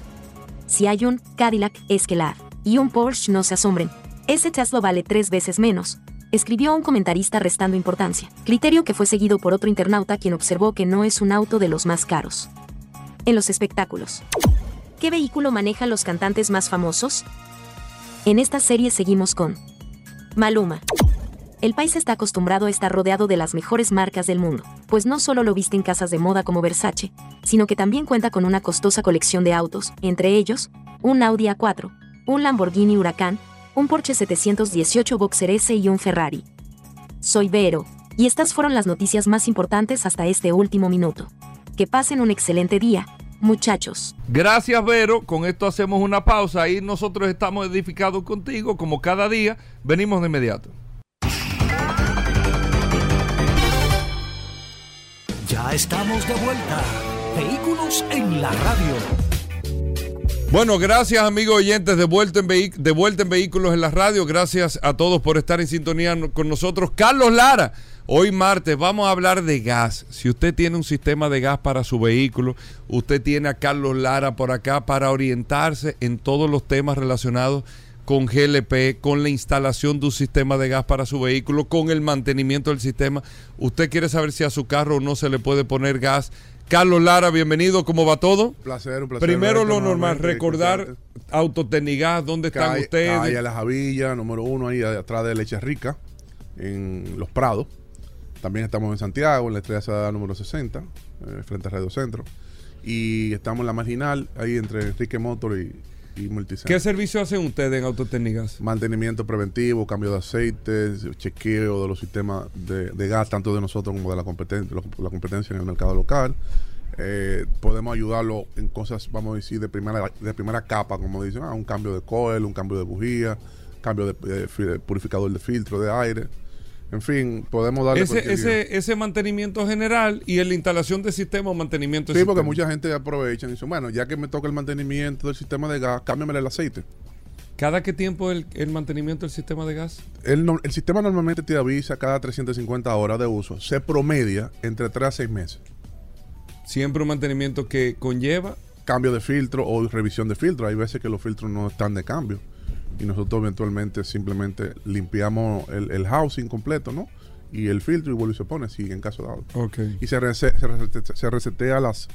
Si hay un Cadillac Escalade y un Porsche, no se asombren. Ese Tesla vale tres veces menos, escribió un comentarista restando importancia, criterio que fue seguido por otro internauta quien observó que no es un auto de los más caros. En los espectáculos. ¿Qué vehículo manejan los cantantes más famosos? En esta serie seguimos con Maluma. El país está acostumbrado a estar rodeado de las mejores marcas del mundo, pues no solo lo viste en casas de moda como Versace, sino que también cuenta con una costosa colección de autos, entre ellos, un Audi A4, un Lamborghini Huracán, un Porsche 718 Boxer S y un Ferrari. Soy Vero, y estas fueron las noticias más importantes hasta este último minuto. Que pasen un excelente día, muchachos. Gracias Vero, con esto hacemos una pausa y nosotros estamos edificados contigo como cada día, venimos de inmediato. Ya estamos de vuelta. Vehículos en la radio. Bueno, gracias amigos oyentes de vuelta, en de vuelta en Vehículos en la Radio. Gracias a todos por estar en sintonía con nosotros. Carlos Lara, hoy martes vamos a hablar de gas. Si usted tiene un sistema de gas para su vehículo, usted tiene a Carlos Lara por acá para orientarse en todos los temas relacionados con GLP, con la instalación de un sistema de gas para su vehículo, con el mantenimiento del sistema. Usted quiere saber si a su carro no se le puede poner gas Carlos Lara, bienvenido, ¿cómo va todo? Un placer, un placer. Primero lo normal, recordar Autotecnigas, ¿dónde están ustedes? Ahí a La Javilla, número uno, ahí atrás de Leche Rica. en Los Prados. También estamos en Santiago, en la Estrella Sada número 60, eh, frente a Radio Centro. Y estamos en la marginal, ahí entre Enrique Motor y, y Multicentro. ¿Qué servicio hacen ustedes en Autotécnicas? Mantenimiento preventivo, cambio de aceite, chequeo de los sistemas de, de gas, tanto de nosotros como de la competencia, la competencia en el mercado local. Eh, podemos ayudarlo en cosas, vamos a decir, de primera, de primera capa, como dicen, ah, un cambio de coil, un cambio de bujía, cambio de, de purificador de filtro de aire. En fin, podemos darle ese, ese, ese, mantenimiento general y en la instalación del sistema o mantenimiento Sí, porque mucha gente aprovecha y dice, bueno, ya que me toca el mantenimiento del sistema de gas, cámbiame el aceite. ¿Cada qué tiempo el, el mantenimiento del sistema de gas? El, el, sistema normalmente te avisa cada 350 horas de uso. Se promedia entre 3 a 6 meses. Siempre un mantenimiento que conlleva... Cambio de filtro o revisión de filtro. Hay veces que los filtros no están de cambio y nosotros eventualmente simplemente limpiamos el, housing completo, ¿no? Y el filtro y vuelve y se pone, si en caso dado. Okay. Y se, se, resetea las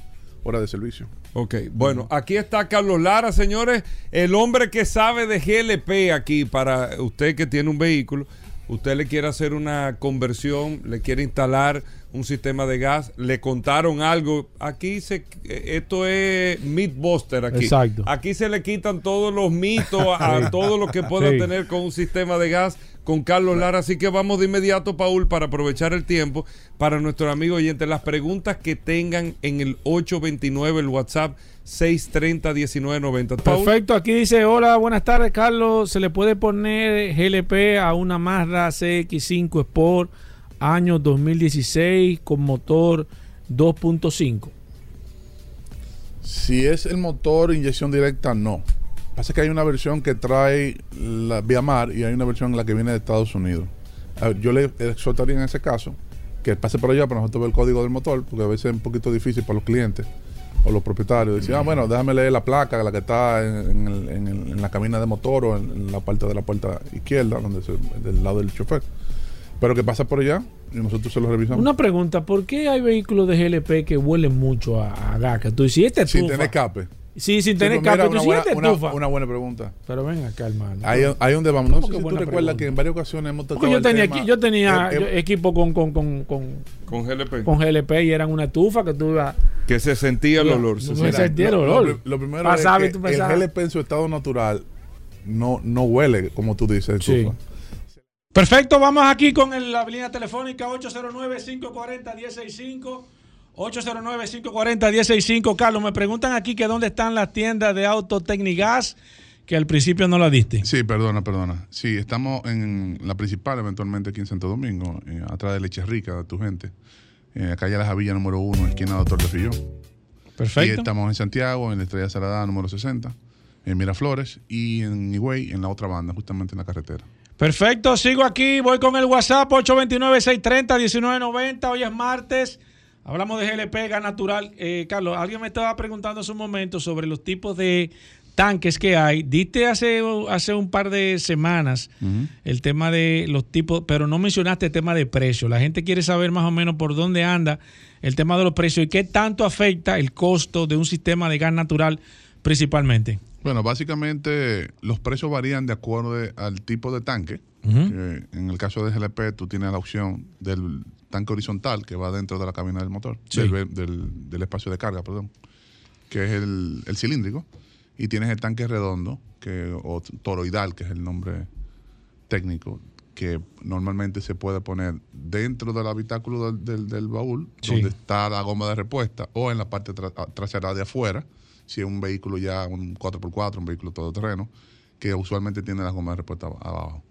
horas de servicio. Ok, bueno, aquí está Carlos Lara, señores, el hombre que sabe de GLP aquí para usted que tiene un vehículo, usted le quiere hacer una conversión, le quiere instalar un sistema de gas, le contaron algo. Aquí se esto es Mythbuster aquí. Exacto. Aquí se le quitan todos los mitos a, todo lo que pueda tener con un sistema de gas con Carlos Lara. Así que vamos de inmediato, Paul, para aprovechar el tiempo para nuestros amigos oyentes. Las preguntas que tengan en el 829, el WhatsApp 630-1990. Perfecto, aquí dice, hola, buenas tardes, Carlos. ¿Se le puede poner GLP a una Mazda CX5 Sport? año 2016 con motor 2.5. Si es el motor inyección directa, no. Pasa que hay una versión que trae la vía mar y hay una versión en la que viene de Estados Unidos. yo le exhortaría en ese caso que pase por allá para nosotros ver el código del motor, porque a veces es un poquito difícil para los clientes o los propietarios. Decir, ah, bueno, déjame leer la placa, la que está en, la cabina de motor o en, la parte de la puerta izquierda, donde del lado del chofer pero que pasa por allá y nosotros se lo revisamos. Una pregunta, ¿por qué hay vehículos de GLP que huelen mucho a, a? Que tú dices, este Sin tener escape. Sí, sin tener escape. Una, buena, una, una, buena pregunta. Pero ven acá, hermano. Ahí, ahí donde vamos. No sé si tú recuerdas que en varias ocasiones hemos tocado yo tenía, tema, yo tenía eh, eh, equipo con, con, con, con, con GLP. Con GLP y eran una estufa que tú ibas... Que se sentía el olor. Se sentía el olor. Lo, lo, primero es que el GLP en su estado natural no, no huele, como tú dices, estufa. Sí. Perfecto, vamos aquí con la línea telefónica 809-540-165. 809-540-165. Carlos, me preguntan aquí que dónde están las tiendas de Autotecnigas, que al principio no la diste. Sí, perdona, perdona. Sí, estamos en la principal, eventualmente aquí en Santo Domingo, eh, atrás de Leche Rica, de tu gente. Eh, calle La Javilla número 1, esquina Doctor de Fillón. Perfecto. Y estamos en Santiago, en la Estrella Salada número 60, en Miraflores y en Higüey, en la otra banda, justamente en la carretera. Perfecto, sigo aquí, voy con el WhatsApp 829-630-1990, hoy es martes, hablamos de GLP, gas natural. Eh, Carlos, alguien me estaba preguntando hace un momento sobre los tipos de tanques que hay. Diste hace, hace un par de semanas el tema de los tipos, pero no mencionaste el tema de precio. La gente quiere saber más o menos por dónde anda el tema de los precios y qué tanto afecta el costo de un sistema de gas natural principalmente. Bueno, básicamente los precios varían de acuerdo al tipo de tanque. en el caso de GLP, tú tienes la opción del tanque horizontal que va dentro de la cabina del motor, del, espacio de carga, perdón, que es el, cilíndrico. Y tienes el tanque redondo, que, o toroidal, que es el nombre técnico, que normalmente se puede poner dentro del habitáculo del, baúl, donde está la goma de respuesta, o en la parte trasera de afuera si es un vehículo ya, un 4x4, un vehículo todoterreno, que usualmente tiene las gomas de respuesta abajo.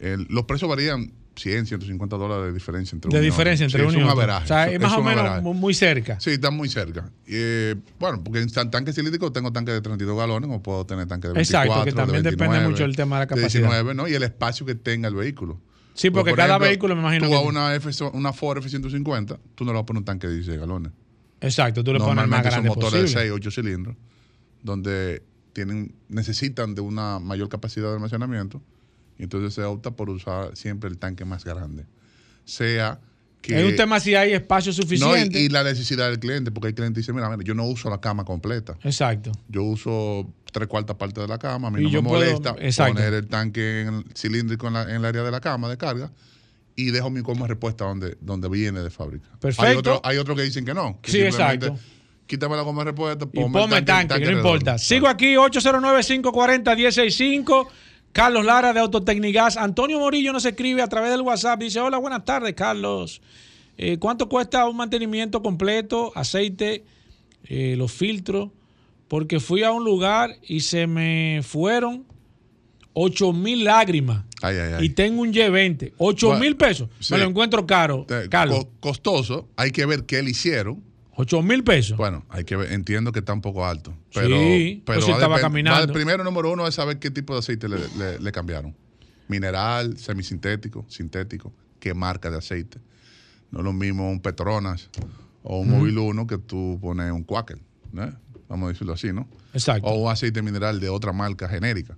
los precios varían 100, 150 dólares de diferencia entre De diferencia entre uno y otro. O sea, es más o menos muy cerca. Sí, está muy cerca. Eh, bueno, porque en tanque cilíndrico tengo tanque de 32 galones o puedo tener tanque de 24, Exacto, que también depende mucho del tema de la capacidad. De 19, ¿no? Y el espacio que tenga el vehículo. Sí, porque cada vehículo me imagino tú a una, F, una Ford F-150, tú no le vas a poner un tanque de 16 galones. Exacto, tú le pones más grande son motores de 6, 8 cilindros, donde tienen, necesitan de una mayor capacidad de almacenamiento, entonces se opta por usar siempre el tanque más grande. Sea que... Es un tema si hay espacio suficiente. y, la necesidad del cliente, porque el cliente dice, mira, yo no uso la cama completa. Exacto. Yo uso tres cuartas partes de la cama, a mí no me molesta poner el tanque cilíndrico en, el área de la cama de carga y dejo mi como respuesta donde, donde viene de fábrica. Perfecto. Hay otros hay otro que dicen que no. sí, exacto. Quítame la goma de respuesta, ponme, y ponme el tanque, que no importa. Sigo aquí, 809-540-165. Carlos Lara de Autotecnigas. Antonio Morillo nos escribe a través del WhatsApp. Dice, hola, buenas tardes, Carlos. Eh, ¿Cuánto cuesta un mantenimiento completo, aceite, eh, los filtros? Porque fui a un lugar y se me fueron 8 mil lágrimas. Y tengo un Y20. 8 mil pesos. Me lo encuentro caro. Carlos. costoso. Hay que ver qué le hicieron. 8 mil pesos. Bueno, hay que ver, entiendo que está un poco alto. Pero, sí, pero si estaba caminando. el primero, número uno, es saber qué tipo de aceite le, cambiaron. Mineral, semisintético, sintético, qué marca de aceite. No es lo mismo un Petronas o un Móvil 1 que tú pones un Quaker, vamos a decirlo así, ¿no? Exacto. O un aceite mineral de otra marca genérica.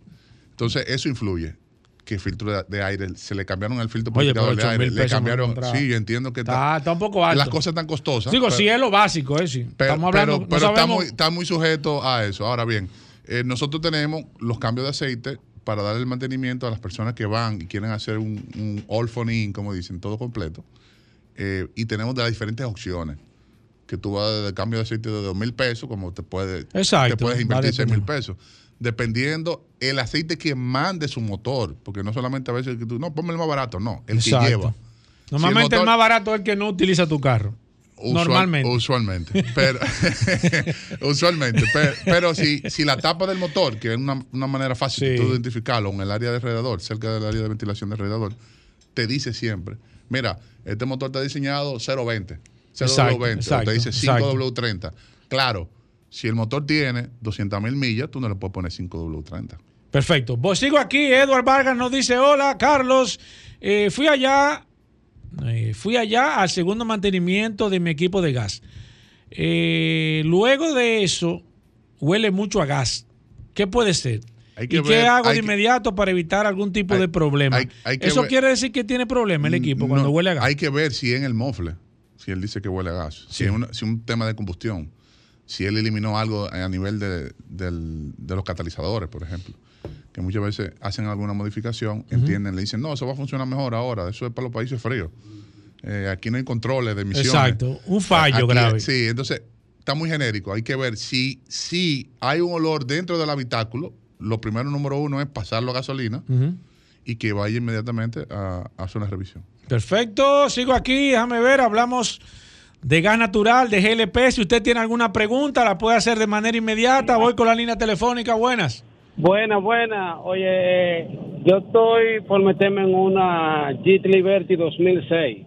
Entonces, eso influye. Que filtro de, aire, se le cambiaron el filtro Oye, de aire, le cambiaron. Sí, yo entiendo que está, está, un poco alto. Las cosas están costosas. Digo, sí es lo básico, ¿eh? Sí. Pero, Estamos hablando, pero, está, muy, está, muy, sujeto a eso. Ahora bien, eh, nosotros tenemos los cambios de aceite para dar el mantenimiento a las personas que van y quieren hacer un, un all como dicen, todo completo. Eh, y tenemos de las diferentes opciones. Que tú vas de cambio de aceite de 2 mil pesos, como te, puede, te puedes invertir 6 mil pesos dependiendo el aceite que mande su motor, porque no solamente a veces que tú, no, ponme el más barato, no, el que lleva. Normalmente el, más barato es el que no utiliza tu carro. Normalmente. Usualmente. Pero, usualmente. Pero, si, si la tapa del motor, que es una, manera fácil de identificarlo en el área de alrededor, cerca del área de ventilación de alrededor, te dice siempre, mira, este motor está diseñado 020, 0W20, o te dice 5W30. Claro, si el motor tiene 200 mil millas, tú no le puedes poner 5W30. Perfecto. Pues sigo aquí. Edward Vargas nos dice: Hola, Carlos. Eh, fui allá. Eh, fui allá al segundo mantenimiento de mi equipo de gas. Eh, luego de eso, huele mucho a gas. ¿Qué puede ser? ¿Y qué hago de inmediato para evitar algún tipo de problema? ¿Eso quiere decir que tiene problema el equipo cuando huele a gas? Hay que ver si en el mofle, si él dice que huele a gas, si es si un tema de combustión si él eliminó algo a nivel de, los catalizadores, por ejemplo, que muchas veces hacen alguna modificación, entienden, le dicen, no, eso va a funcionar mejor ahora, eso es para los países fríos. Eh, aquí no hay controles de emisiones. Exacto, un fallo grave. Sí, entonces está muy genérico. Hay que ver si, si hay un olor dentro del habitáculo. Lo primero, número uno, es pasarlo a gasolina y que vaya inmediatamente a, a hacer una revisión. Perfecto, sigo aquí, déjame ver, hablamos de gas natural, de GLP. Si usted tiene alguna pregunta, la puede hacer de manera inmediata. Voy con la línea telefónica. Buenas. Buenas, buenas. Oye, yo estoy por meterme en una Jeep Liberty 2006.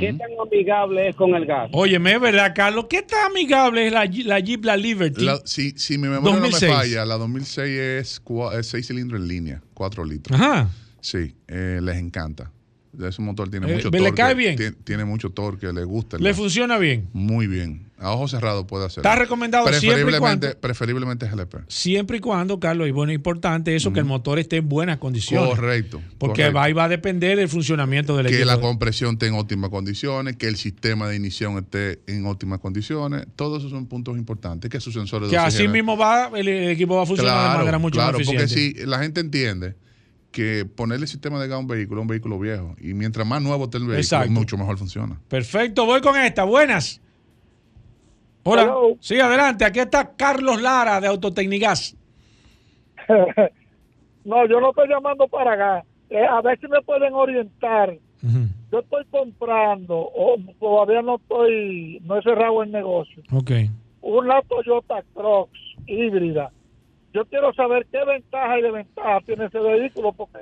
¿Qué tan amigable es con el gas? Oye, es verdad, Carlos. ¿Qué tan amigable es la, la Jeep, la Liberty? si, si, mi memoria no me falla, la 2006 es, 6 cilindros en línea, 4 litros. Ajá. Sí, eh, les encanta. Ese motor tiene eh, mucho torque. ¿Le cae bien? Tiene, mucho torque, le gusta. ¿Le funciona bien? Muy bien. A ojos cerrados puede hacer. Está recomendado siempre y cuando. Preferiblemente GLP. Siempre y cuando, Carlos, y bueno, importante eso, que el motor esté en buenas condiciones. Correcto. Porque va y va a depender del funcionamiento del equipo. Que la compresión esté en óptimas condiciones, que el sistema de ignición esté en óptimas condiciones. Todos esos son puntos importantes. Que sus sensores Que así mismo va, el, equipo va a funcionar de manera mucho claro, más eficiente. Porque si la gente entiende que ponerle el sistema de gas a un vehículo, un vehículo viejo. Y mientras más nuevo esté el vehículo, mucho mejor funciona. Perfecto, voy con esta. Buenas. Hola. Sí, adelante. Aquí está Carlos Lara de Autotecnigas. no, yo no estoy llamando para gas. Eh, a ver si me pueden orientar. Yo estoy comprando, o todavía no estoy, no he cerrado el negocio. Ok. Una Toyota Crocs híbrida yo quiero saber qué ventaja y desventaja tiene ese vehículo porque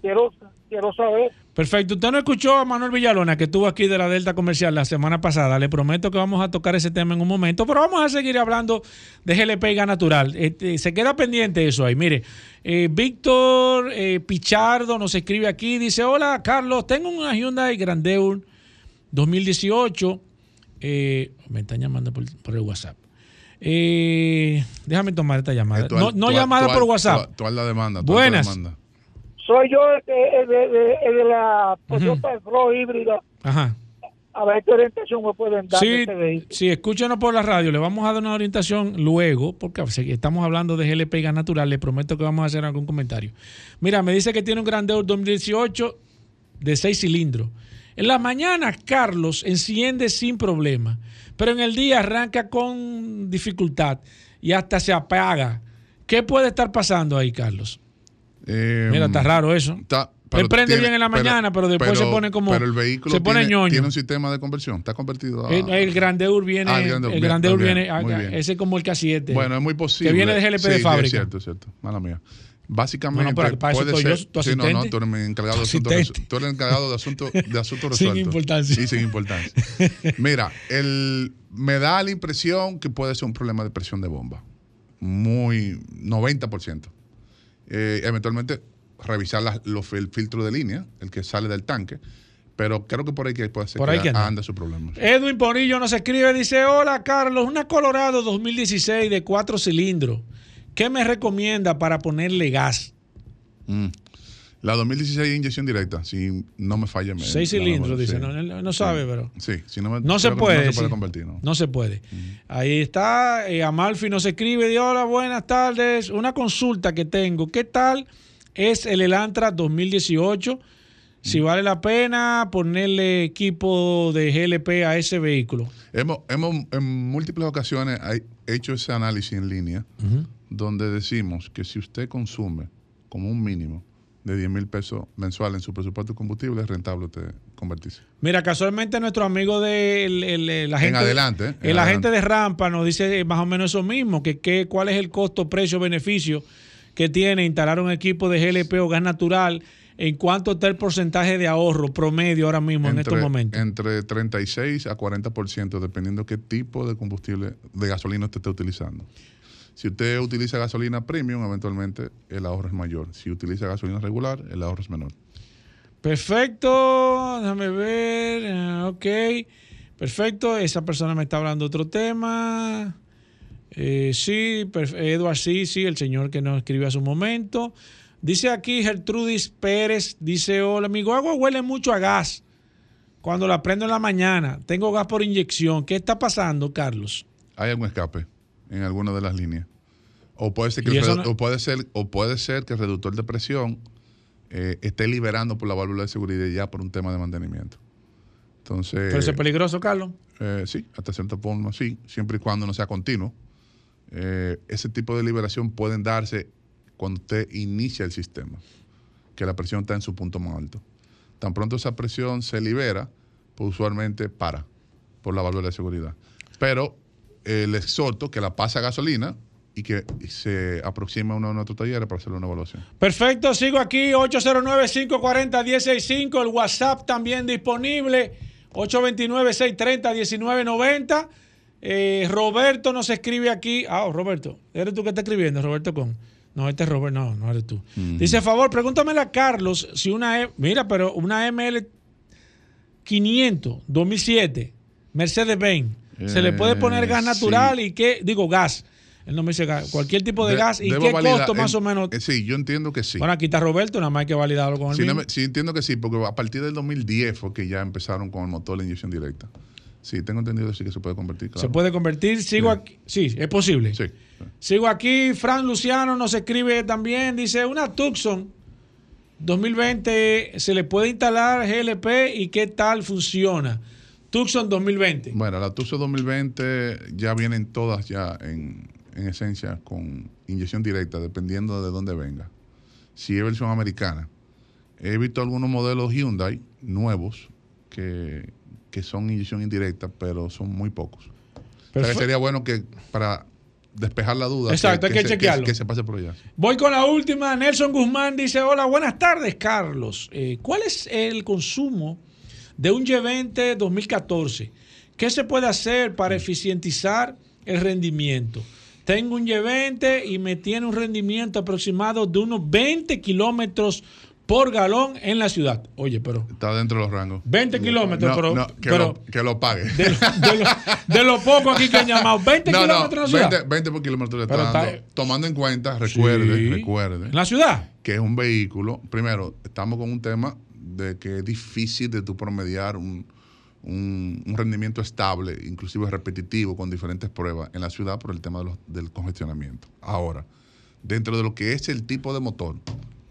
quiero, quiero saber. Perfecto. Usted no escuchó a Manuel Villalona que estuvo aquí de la Delta Comercial la semana pasada. Le prometo que vamos a tocar ese tema en un momento, pero vamos a seguir hablando de GLP y gas natural. Este, se queda pendiente eso ahí. Mire, eh, Víctor eh, Pichardo nos escribe aquí. Dice, hola Carlos, tengo una Hyundai Grandeur 2018. Eh, me están llamando por el WhatsApp. Eh, déjame tomar esta llamada. no, llamada por WhatsApp. Tú la demanda. Buenas. Soy yo el de, la Toyota uh híbrida. Ajá. A ver qué orientación me pueden dar. Sí, este sí, escúchenos por la radio. Le vamos a dar una orientación luego, porque estamos hablando de GLP y gas natural. Le prometo que vamos a hacer algún comentario. Mira, me dice que tiene un Grandeur 2018 de seis cilindros. En la mañana, Carlos enciende sin problema, pero en el día arranca con dificultad y hasta se apaga. ¿Qué puede estar pasando ahí, Carlos? Eh, Mira, está raro eso. Está, Él prende bien en la mañana, pero después se pone como. Pero el vehículo se pone tiene, ñoño. tiene un sistema de conversión. Está convertido a. El, el Grandeur viene. Ah, el Grandeur, el bien, Grandeur bien, viene. ah, ese es como el K7. Bueno, es muy posible. Que viene de GLP de Sí, fábrica. Es cierto, es cierto. Mala mía. Básicamente, pero para puede ser. yo, tu sí, no, no, tú eres mi encargado de asuntos Tú eres el encargado de asuntos de asuntos Sin resueltos. importancia. Sí, sin importancia. Mira, el, me da la impresión que puede ser un problema de presión de bomba. Muy 90%. Eh, eventualmente, revisar las- los- el filtro de línea, el que sale del tanque. Pero creo que por ahí que puede ser Por ahí que anda. anda su problema. Edwin Bonillo nos escribe, dice, hola Carlos, una Colorado 2016 de cuatro cilindros. ¿Qué me recomienda para ponerle gas? Mm. La 2016 inyección directa, si no me falla. me- Seis cilindros, sí. dice, no, sabe, pero... Sí, si no, me- No se puede. No se sí. puede convertir, ¿no? No se puede. Ahí está. eh, Amalfi nos escribe. Dice, hola, buenas tardes. Una consulta que tengo. ¿Qué tal es el Elantra 2018? Si vale la pena ponerle equipo de GLP a ese vehículo. Hemos, hemos en múltiples ocasiones hecho ese análisis en línea donde decimos que si usted consume como un mínimo de 10 mil pesos mensual en su presupuesto de combustible, es rentable usted convertirse. Mira, casualmente nuestro amigo de el, el- el agente, adelante, ¿eh? En el agente adelante. de Rampa nos dice más o menos eso mismo, que, que cuál es el costo, precio, beneficio que tiene instalar un equipo de GLP o gas natural, en cuánto está el porcentaje de ahorro promedio ahora mismo en estos momentos. entre 36 a 40%, dependiendo qué tipo de combustible, de gasolina usted esté utilizando. Si usted utiliza gasolina premium, eventualmente el ahorro es mayor. Si utiliza gasolina regular, el ahorro es menor. Perfecto, déjame ver, eh, ok, perfecto, esa persona me está hablando de otro tema. Eh, sí, Edward, sí, sí, el señor que nos escribió hace un momento. Dice aquí Gertrudis Pérez, dice, hola, mi guagua huele mucho a gas cuando la prendo en la mañana. Tengo gas por inyección. ¿Qué está pasando, Carlos? hay algún escape en alguna de las líneas. O puede ser que, el no- o puede ser, o puede ser que el reductor de presión eh, esté liberando por la válvula de seguridad ya por un tema de mantenimiento. Entonces, ¿Pero eso es peligroso, Carlos? eh, sí, hasta cierto punto sí, siempre y cuando no sea continuo. Eh, ese tipo de liberación pueden darse cuando usted inicia el sistema, que la presión está en su punto más alto. Tan pronto esa presión se libera, pues usualmente para por la válvula de seguridad. Pero eh, le exhorto que la pase a gasolina y que se aproxime a uno de nuestros talleres para hacerle una evaluación. Perfecto, sigo aquí, 809-540-165, el WhatsApp también disponible, 829-630-1990. Eh, Roberto nos escribe aquí, ah, Roberto, ¿eres tú que está escribiendo, Roberto con? No, este es Robert, no, no eres tú. Dice, a favor, pregúntamele a Carlos si una, E- mira, pero una ML 500, 2007, Mercedes-Benz, ¿se le puede poner gas Eh, natural sí. y qué? Digo, gas. Él no me dice gas, cualquier tipo de, De- gas y qué validar- costo más en- o menos. eh, sí, yo entiendo que sí. Bueno, aquí está Roberto, nada más hay que validarlo con el Sí, no sí, entiendo que sí, porque a partir del 2010 fue que ya empezaron con el motor de inyección directa. Sí, tengo entendido sí que se puede convertir. Claro. Se puede convertir. Sigo Sí. aquí. Sí, es posible. Sí. Sigo aquí. Fran Luciano nos escribe también. Dice: Una Tucson 2020 se le puede instalar GLP y qué tal funciona. Tucson 2020. Bueno, la Tucson 2020 ya vienen todas ya en, en esencia con inyección directa, dependiendo de dónde venga. Si es versión americana. He visto algunos modelos Hyundai nuevos que, que son inyección indirecta, pero son muy pocos. O sea, sería bueno que para despejar la duda, Exacto, hay que se, chequearlo. que se pase por allá. Voy con la última. Nelson Guzmán dice: Hola, buenas tardes, Carlos. Eh, ¿Cuál es el consumo de un G20 2014? ¿Qué se puede hacer para eficientizar el rendimiento? Tengo un G20 y me tiene un rendimiento aproximado de unos 20 kilómetros por galón en la ciudad. Oye, pero Está dentro de los rangos. 20 kilómetros, No, pero, no, que, pero lo, que lo pague. de, de lo, de lo poco aquí que han llamado, 20 no, no, kilómetros en la ciudad. 20, 20 por kilómetro le está Pero está- dando. Tomando en cuenta, recuerde, Sí. recuerde. ¿En la ciudad? Que es un vehículo. Primero, estamos con un tema de que es difícil de tú promediar un, un- un rendimiento estable, inclusive repetitivo, con diferentes pruebas en la ciudad por el tema de los- del congestionamiento. Ahora, dentro de lo que es el tipo de motor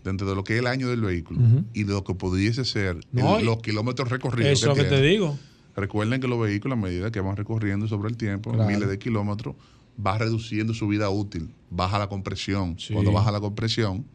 dentro de lo que es el año del vehículo y de lo que pudiese ser los kilómetros recorridos. Eso que, que te digo. Recuerden que los vehículos, a medida que van recorriendo sobre el tiempo, miles de kilómetros, va reduciendo su vida útil, baja la compresión. Cuando baja la compresión,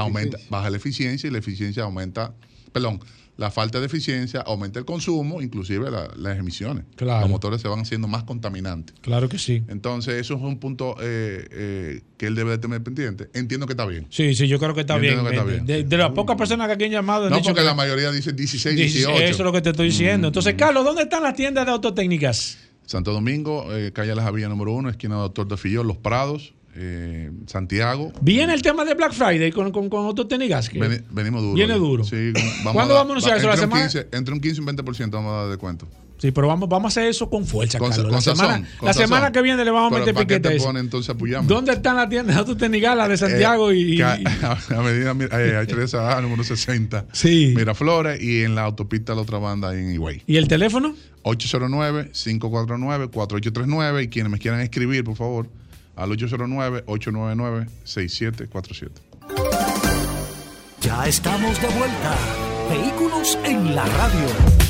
aumenta, baja la eficiencia y la eficiencia aumenta, perdón, la falta de eficiencia aumenta el consumo, inclusive las emisiones. Los motores se van haciendo más contaminantes. Claro que sí. Entonces, eso es un punto eh, eh, que él debe de tener pendiente. Entiendo que está bien. Sí, sí, yo creo que está bien. De, las pocas personas que aquí han llamado... no, porque la mayoría dice 16, 18. Eso es lo que te estoy diciendo. Mm. Entonces, Carlos, ¿dónde están las tiendas de autotécnicas? Santo Domingo, eh, calle La Javilla número uno, esquina Doctor de Fillol, Los Prados, eh, Santiago. Viene el tema de Black Friday con, con, con Autotenigas. venimos duro. Viene duro. Sí, vamos ¿Cuándo vamos a anunciar eso? ¿La semana? entre un 15 y un 20% vamos a dar de cuento. Sí, pero vamos, vamos a hacer eso con fuerza, con, Carlos. la, semana, la semana que viene le vamos a meter piquete. Te entonces. ¿Dónde están las tiendas de Autotenigas, la de Santiago y, A, medida, eh, hay tres a número 60. Sí. Miraflores y en la autopista la otra banda en Higüey. ¿Y el teléfono? 809-549-4839 y quienes me quieran escribir, por favor, al 809-899-6747. Ya estamos de vuelta. Vehículos en la radio.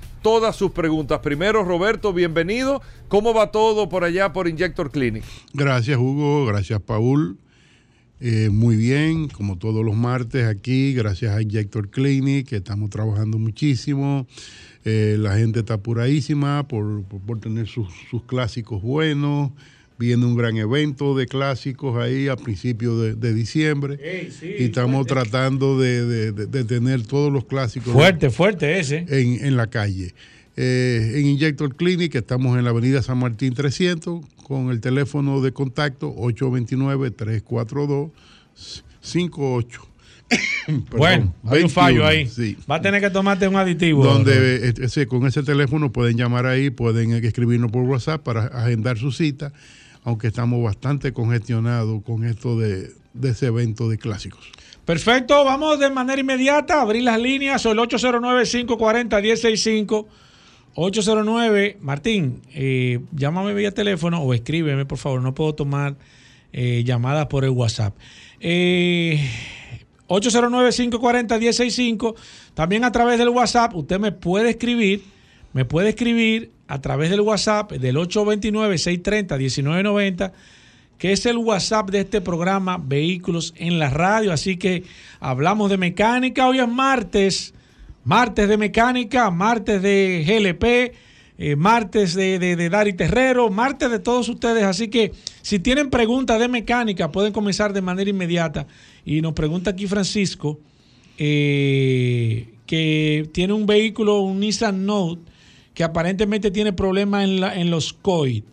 todas sus preguntas. Primero, Roberto, bienvenido. ¿Cómo va todo por allá por Injector Clinic? Gracias, Hugo. Gracias, Paul. Eh, muy bien, como todos los martes aquí, gracias a Injector Clinic, que estamos trabajando muchísimo. Eh, la gente está apuradísima por, por, tener sus, sus clásicos buenos viene un gran evento de clásicos ahí a principios de, diciembre. y estamos tratando de, tener todos los clásicos. Fuerte, fuerte ese. En, la calle. Eh, en Injector Clinic estamos en la avenida San Martín 300 con el teléfono de contacto 829-342-58. bueno, hay un fallo ahí. Va a tener que tomarte un aditivo. Donde ese, con ese teléfono pueden llamar ahí, pueden escribirnos por WhatsApp para agendar su cita aunque estamos bastante congestionados con esto de, ese evento de clásicos. Perfecto, vamos de manera inmediata a abrir las líneas, el 809-540-165. 809, Martín, eh, llámame vía teléfono o escríbeme, por favor, no puedo tomar eh, llamadas por el WhatsApp. 809-540-165, eh, también a través del WhatsApp, usted me puede escribir, me puede escribir a través del WhatsApp del 829-630-1990, que es el WhatsApp de este programa Vehículos en la Radio. Así que hablamos de mecánica. Hoy es martes, martes de mecánica, martes de GLP. Eh, martes de, de, Dari Terrero, martes de todos ustedes. Así que si tienen preguntas de mecánica, pueden comenzar de manera inmediata. Y nos pregunta aquí Francisco, eh, que tiene un vehículo, un Nissan Note, que aparentemente tiene problemas en, la, en los COID.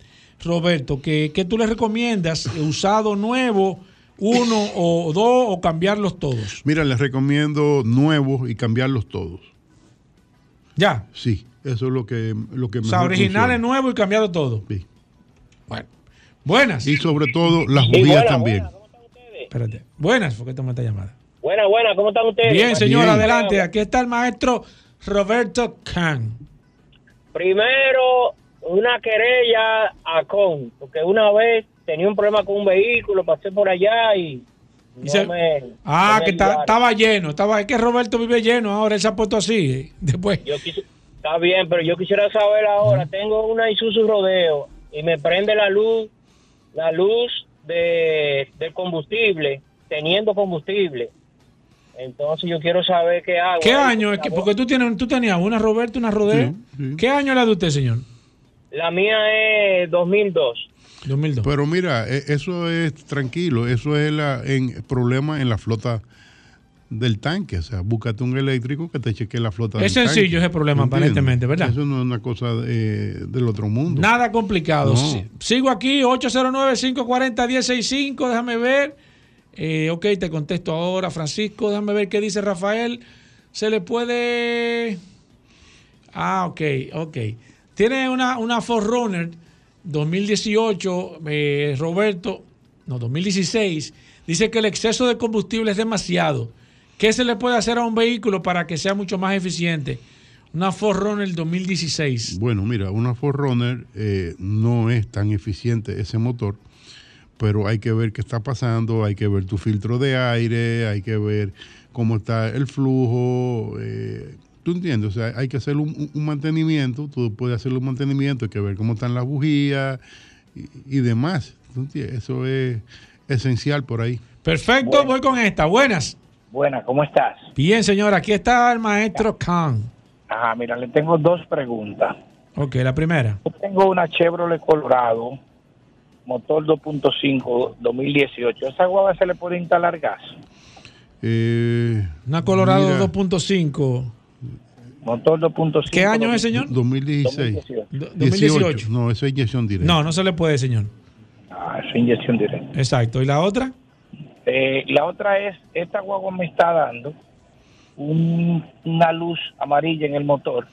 Roberto, ¿qué, tú le recomiendas? ¿Usado nuevo, uno o dos o cambiarlos todos? Mira, les recomiendo nuevos y cambiarlos todos. ¿Ya? Sí, eso es lo que, lo que O sea, originales nuevos y cambiado todo. Sí. Bueno. Buenas. Y sobre todo las judías también. Buenas, ¿cómo están ustedes? Espérate. Buenas, ¿por qué toma esta llamada? Buenas, buenas, ¿cómo están ustedes? Bien, señor, adelante. Aquí está el maestro Roberto Khan. Primero, una querella a Con, porque una vez tenía un problema con un vehículo, pasé por allá y no me, ah, que estaba lleno, estaba, es que Roberto vive lleno ahora, él se ha puesto así. Después. está bien, pero yo quisiera saber ahora, tengo una Isuzu Rodeo y me prende la luz, la luz de, del combustible, teniendo combustible. Entonces yo quiero saber qué hago. ¿Qué año? porque tú, tienes, tú tenías una Roberto, una Rodeo. ¿Qué año es la de usted, señor? La mía es 2002. 2002. Pero mira, e, eso es tranquilo, eso es el problema en la flota del tanque, o sea, búscate un eléctrico que te chequee la flota es sencillo ese problema, aparentemente, ¿verdad? Eso no es una cosa del otro mundo. Nada complicado. Sigo aquí, 809-540-165, déjame ver. Eh, ok, te contesto ahora, Francisco. Déjame ver qué dice Rafael. Se le puede Ah, ok, ok. Tiene una, una Forerunner 2018, eh, Roberto, no, 2016. Dice que el exceso de combustible es demasiado. ¿Qué se le puede hacer a un vehículo para que sea mucho más eficiente? Una Forerunner 2016. Bueno, mira, una Forerunner eh, no es tan eficiente ese motor, pero hay que ver qué está pasando, hay que ver tu filtro de aire, hay que ver cómo está el flujo. Eh, ¿Tú entiendes? O sea, hay que hacer un, mantenimiento, tú puedes hacer un mantenimiento, hay que ver cómo están las bujías y, demás. Eso es esencial por ahí. Perfecto, voy con esta. Buenas. Buenas, ¿cómo estás? Bien, señor, aquí está el maestro Khan. Ajá, mira, le tengo dos preguntas. Ok, la primera. Yo tengo una Chevrolet Colorado, motor 2.5 2018. ¿Esa guagua se le puede instalar gas? Eh, una Colorado 2.5. Motor 2.5. ¿Qué año es, señor? 2016. 2018. No, eso es inyección directa. No, no se le puede, señor. Ah, eso es inyección directa. Exacto. ¿Y la otra? Eh, la otra es, esta guagua me está dando una luz amarilla en el motor.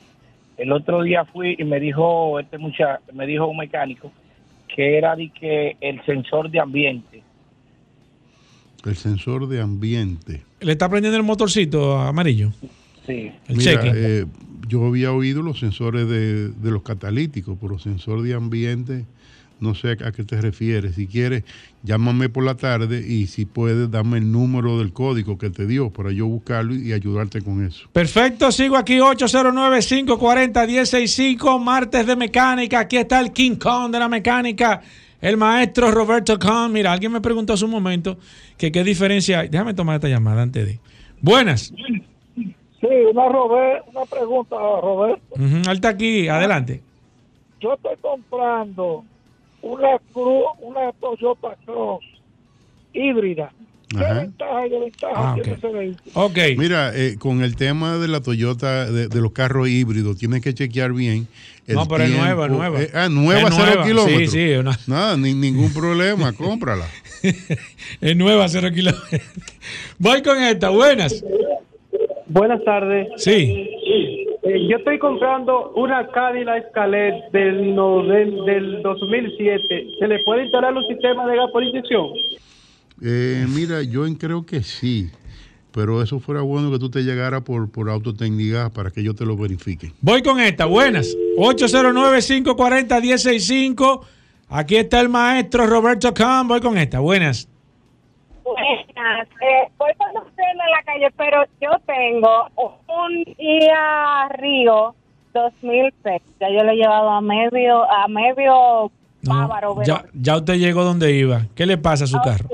El otro día fui y me dijo este muchacho, me dijo un mecánico que era de que el sensor de ambiente. El sensor de ambiente. ¿Le está prendiendo el motorcito amarillo? Sí. Mira, eh, yo había oído los sensores de, de los catalíticos, pero sensor de ambiente no sé a qué te refieres. Si quieres, llámame por la tarde y si puedes, dame el número del código que te dio para yo buscarlo y ayudarte con eso. Perfecto, sigo aquí 809-540-165, martes de mecánica. Aquí está el King Kong de la mecánica, el maestro Roberto Kong. Mira, alguien me preguntó hace un momento que qué diferencia hay. Déjame tomar esta llamada antes de. Buenas. Sí, una, Robert, una pregunta, Roberto. alta aquí, adelante. Yo estoy comprando una, una Toyota Cross híbrida. ¿Qué ventaja y desventaja ah, tiene ese vehículo? Mira, eh, con el tema de la Toyota, de, los carros híbridos, tienes que chequear bien. no, pero es nueva, nueva. Eh, ah, nueva, cero kilómetros. Sí, sí. Nada, ningún problema, cómprala. es nueva, cero kilómetros. Voy con esta, buenas. Buenas tardes. Sí. Eh, yo estoy comprando una Cadillac Escalade del, del, 2007. ¿Se le puede instalar un sistema de gas por inyección? Eh, mira, yo creo que sí. Pero eso fuera bueno que tú te llegara por, por autotécnica para que yo te lo verifique. Voy con esta, buenas. 809-540-165. Aquí está el maestro Roberto Kahn. Voy con esta, buenas. Buenas. Eh, voy conociendo en la calle, pero yo tengo un IA Río 2006. Ya yo lo he llevado a medio, a medio bávaro. Ya, ya usted llegó donde iba. ¿Qué le pasa a su carro?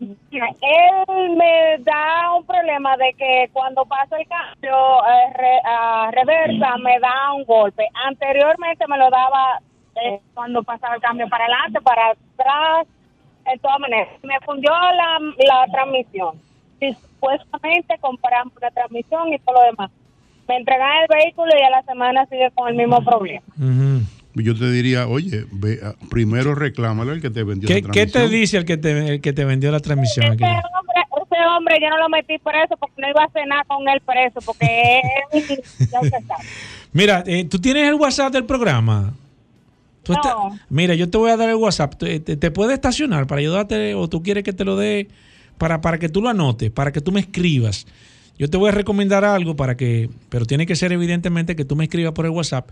Él me da un problema de que cuando pasa el cambio eh, a reversa me da un golpe. Anteriormente me lo daba eh, cuando pasaba el cambio para adelante, para atrás de todas maneras, me fundió la, la transmisión. Si supuestamente compramos la transmisión y todo lo demás. Me entregan el vehículo y a la semana sigue con el mismo problema. Yo te diría, oye, ve, ah, primero reclámalo el que te vendió ¿Qué, la transmisión. ¿Qué te dice el que te, que te vendió la transmisión? Ese hombre, ese hombre yo no lo metí preso porque no iba a cenar con él preso, porque ya Mira, eh, ¿tú tienes el WhatsApp del programa? Mira, yo te voy a dar el WhatsApp. Te, puede estacionar para ayudarte o tú quieres que te lo dé para, para que tú lo anotes, para que tú me escribas. Yo te voy a recomendar algo para que, pero tiene que ser evidentemente que tú me escribas por el WhatsApp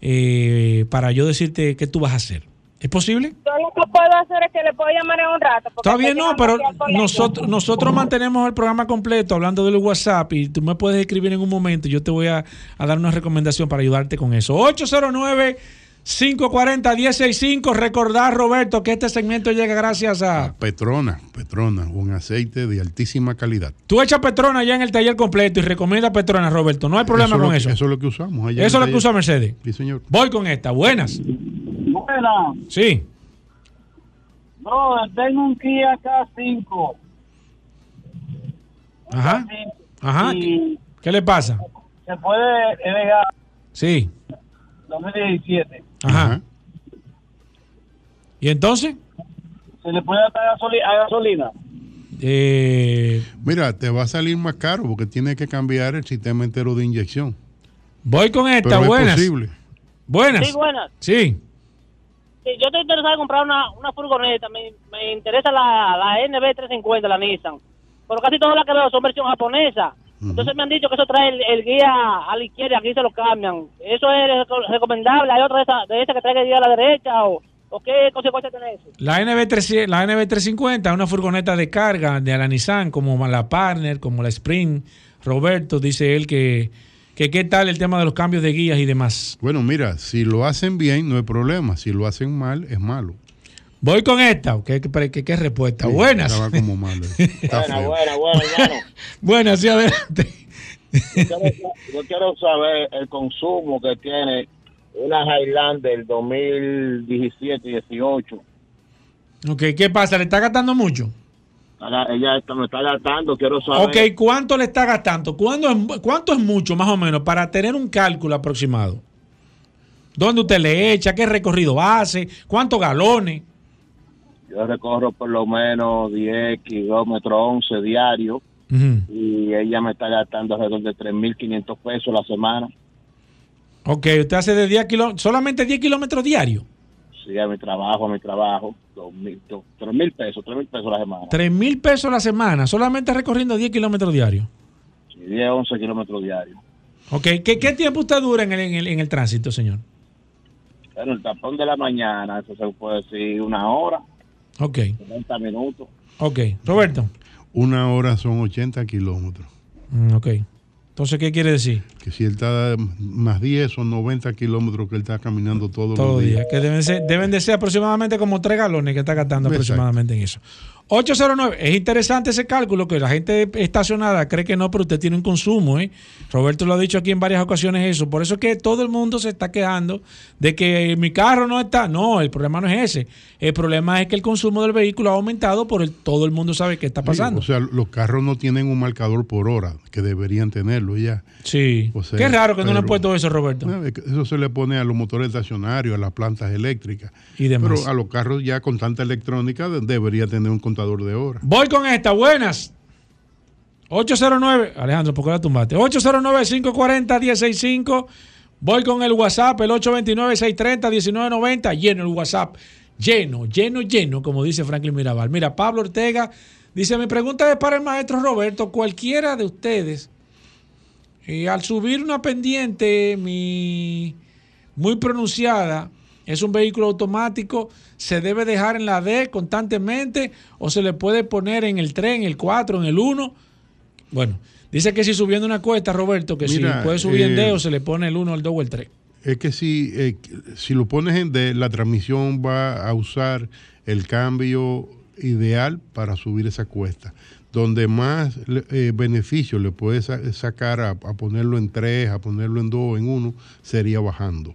eh, para yo decirte qué tú vas a hacer. ¿Es posible? Yo lo que puedo hacer es que le puedo llamar en un rato. Todavía no, pero nosotros, nosotros mantenemos el programa completo hablando del WhatsApp y tú me puedes escribir en un momento. Yo te voy a, a dar una recomendación para ayudarte con eso. 809 540-165. Recordar, Roberto, que este segmento llega gracias a... Petrona, Petrona, un aceite de altísima calidad. Tú echas Petrona ya en el taller completo y recomienda Petrona, Roberto. No hay problema con eso. Eso es lo que usamos. eso es lo que usa Mercedes. Sí, señor. Voy con esta. Buenas. Buenas. Sí. No, tengo un Kia K5. Ajá. Ajá. ¿Qué le pasa? Se puede dejar. Sí. 2017. Ajá. ¿Y entonces? ¿Se le puede dar a gasolina? Eh, Mira, te va a salir más caro porque tiene que cambiar el sistema entero de inyección. Voy con esta, buenas. Buenas. Sí, buenas. Sí. Sí, yo estoy interesado en comprar una, una furgoneta. Me, me interesa la, la NB350, la Nissan. Pero casi todas las que veo son versión japonesa. Entonces me han dicho que eso trae el, guía a la izquierda, aquí se lo cambian. ¿Eso es recomendable? ¿Hay otra de esas de esa que trae el guía a la derecha? ¿O, o qué consecuencias tiene eso? La, NB3, la NB350 es una furgoneta de carga de la Nissan, como la Partner, como la Sprint. Roberto dice él que que qué tal el tema de los cambios de guías y demás. Bueno, mira, si lo hacen bien no hay problema, si lo hacen mal es malo. Voy con esta, ¿qué, qué, respuesta? Buenas. Estaba como malo. buena, buena, buena, hermano. Buenas, sí, adelante. Yo quiero, saber el consumo que tiene una Highlander 2017 y 18. Ok, ¿qué pasa? ¿Le está gastando mucho? ella me está gastando, quiero saber. Ok, ¿cuánto le está gastando? ¿Cuánto es, ¿Cuánto es mucho, más o menos, para tener un cálculo aproximado? ¿Dónde usted le echa? ¿Qué recorrido hace? ¿Cuántos galones? Yo recorro por lo menos 10 kilómetros, 11 diarios. Y ella me está gastando alrededor de 3.500 pesos la semana. Ok, usted hace de 10 kilómetros, solamente 10 kilómetros diarios. Sí, a mi trabajo, a mi trabajo. Dos mil, tres mil pesos, tres mil pesos la semana. Tres mil pesos la semana, solamente recorriendo 10 kilómetros diarios. Sí, 10, 11 kilómetros diarios. Ok, ¿Qué, ¿qué, tiempo usted dura en el, en, el, en el tránsito, señor? Bueno, el tapón de la mañana, eso se puede decir una hora. Ok. 90 minutos. Ok. Roberto. Una hora son 80 kilómetros. Mm, ok. Entonces, ¿qué quiere decir? Que si él está más 10 o 90 kilómetros que él está caminando todos todo los días. Que deben, ser, deben de ser aproximadamente como 3 galones que está gastando aproximadamente en eso. 809, es interesante ese cálculo que la gente estacionada cree que no, pero usted tiene un consumo. ¿eh? Roberto lo ha dicho aquí en varias ocasiones eso. Por eso es que todo el mundo se está quejando de que mi carro no está. No, el problema no es ese. El problema es que el consumo del vehículo ha aumentado por el todo el mundo sabe qué está pasando. o sea, los carros no tienen un marcador por hora, que deberían tenerlo ya. Sí. qué raro que no le han puesto eso, Roberto. Eso se le pone a los motores estacionarios, a las plantas eléctricas. Y demás. Pero a los carros ya con tanta electrónica debería tener un contador de. Voy con esta, buenas. 809, Alejandro, ¿por qué la tumbaste? 809-540-165. Voy con el WhatsApp, el 829-630-1990. Lleno el WhatsApp. Lleno, lleno, lleno, como dice Franklin Mirabal. Mira, Pablo Ortega dice: Mi pregunta es para el maestro Roberto. Cualquiera de ustedes, y al subir una pendiente mi, muy pronunciada, es un vehículo automático, se debe dejar en la D constantemente o se le puede poner en el 3, en el 4, en el 1. Bueno, dice que si subiendo una cuesta, Roberto, que si puede subir en D eh, o se le pone el 1, el 2 o el 3. Es que si, eh, si lo pones en D, la transmisión va a usar el cambio ideal para subir esa cuesta. Donde más eh, beneficio le puedes sacar a, a, ponerlo en 3, a ponerlo en 2, en 1, sería bajando.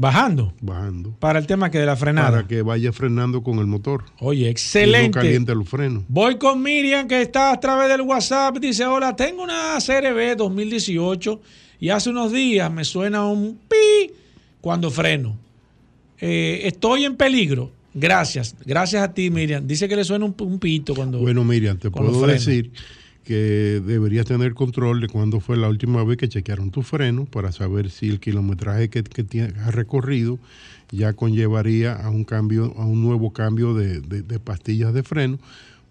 Bajando. Bajando. Para el tema que de la frenada. Para que vaya frenando con el motor. Oye, excelente. No caliente los frenos. Voy con Miriam que está a través del WhatsApp. Dice, hola, tengo una CRB 2018 y hace unos días me suena un pi cuando freno. Eh, estoy en peligro. Gracias. Gracias a ti, Miriam. Dice que le suena un, un pito cuando... Bueno, Miriam, te puedo decir que deberías tener control de cuándo fue la última vez que chequearon tu freno para saber si el kilometraje que, que has recorrido ya conllevaría a un cambio, a un nuevo cambio de, pastillas de freno.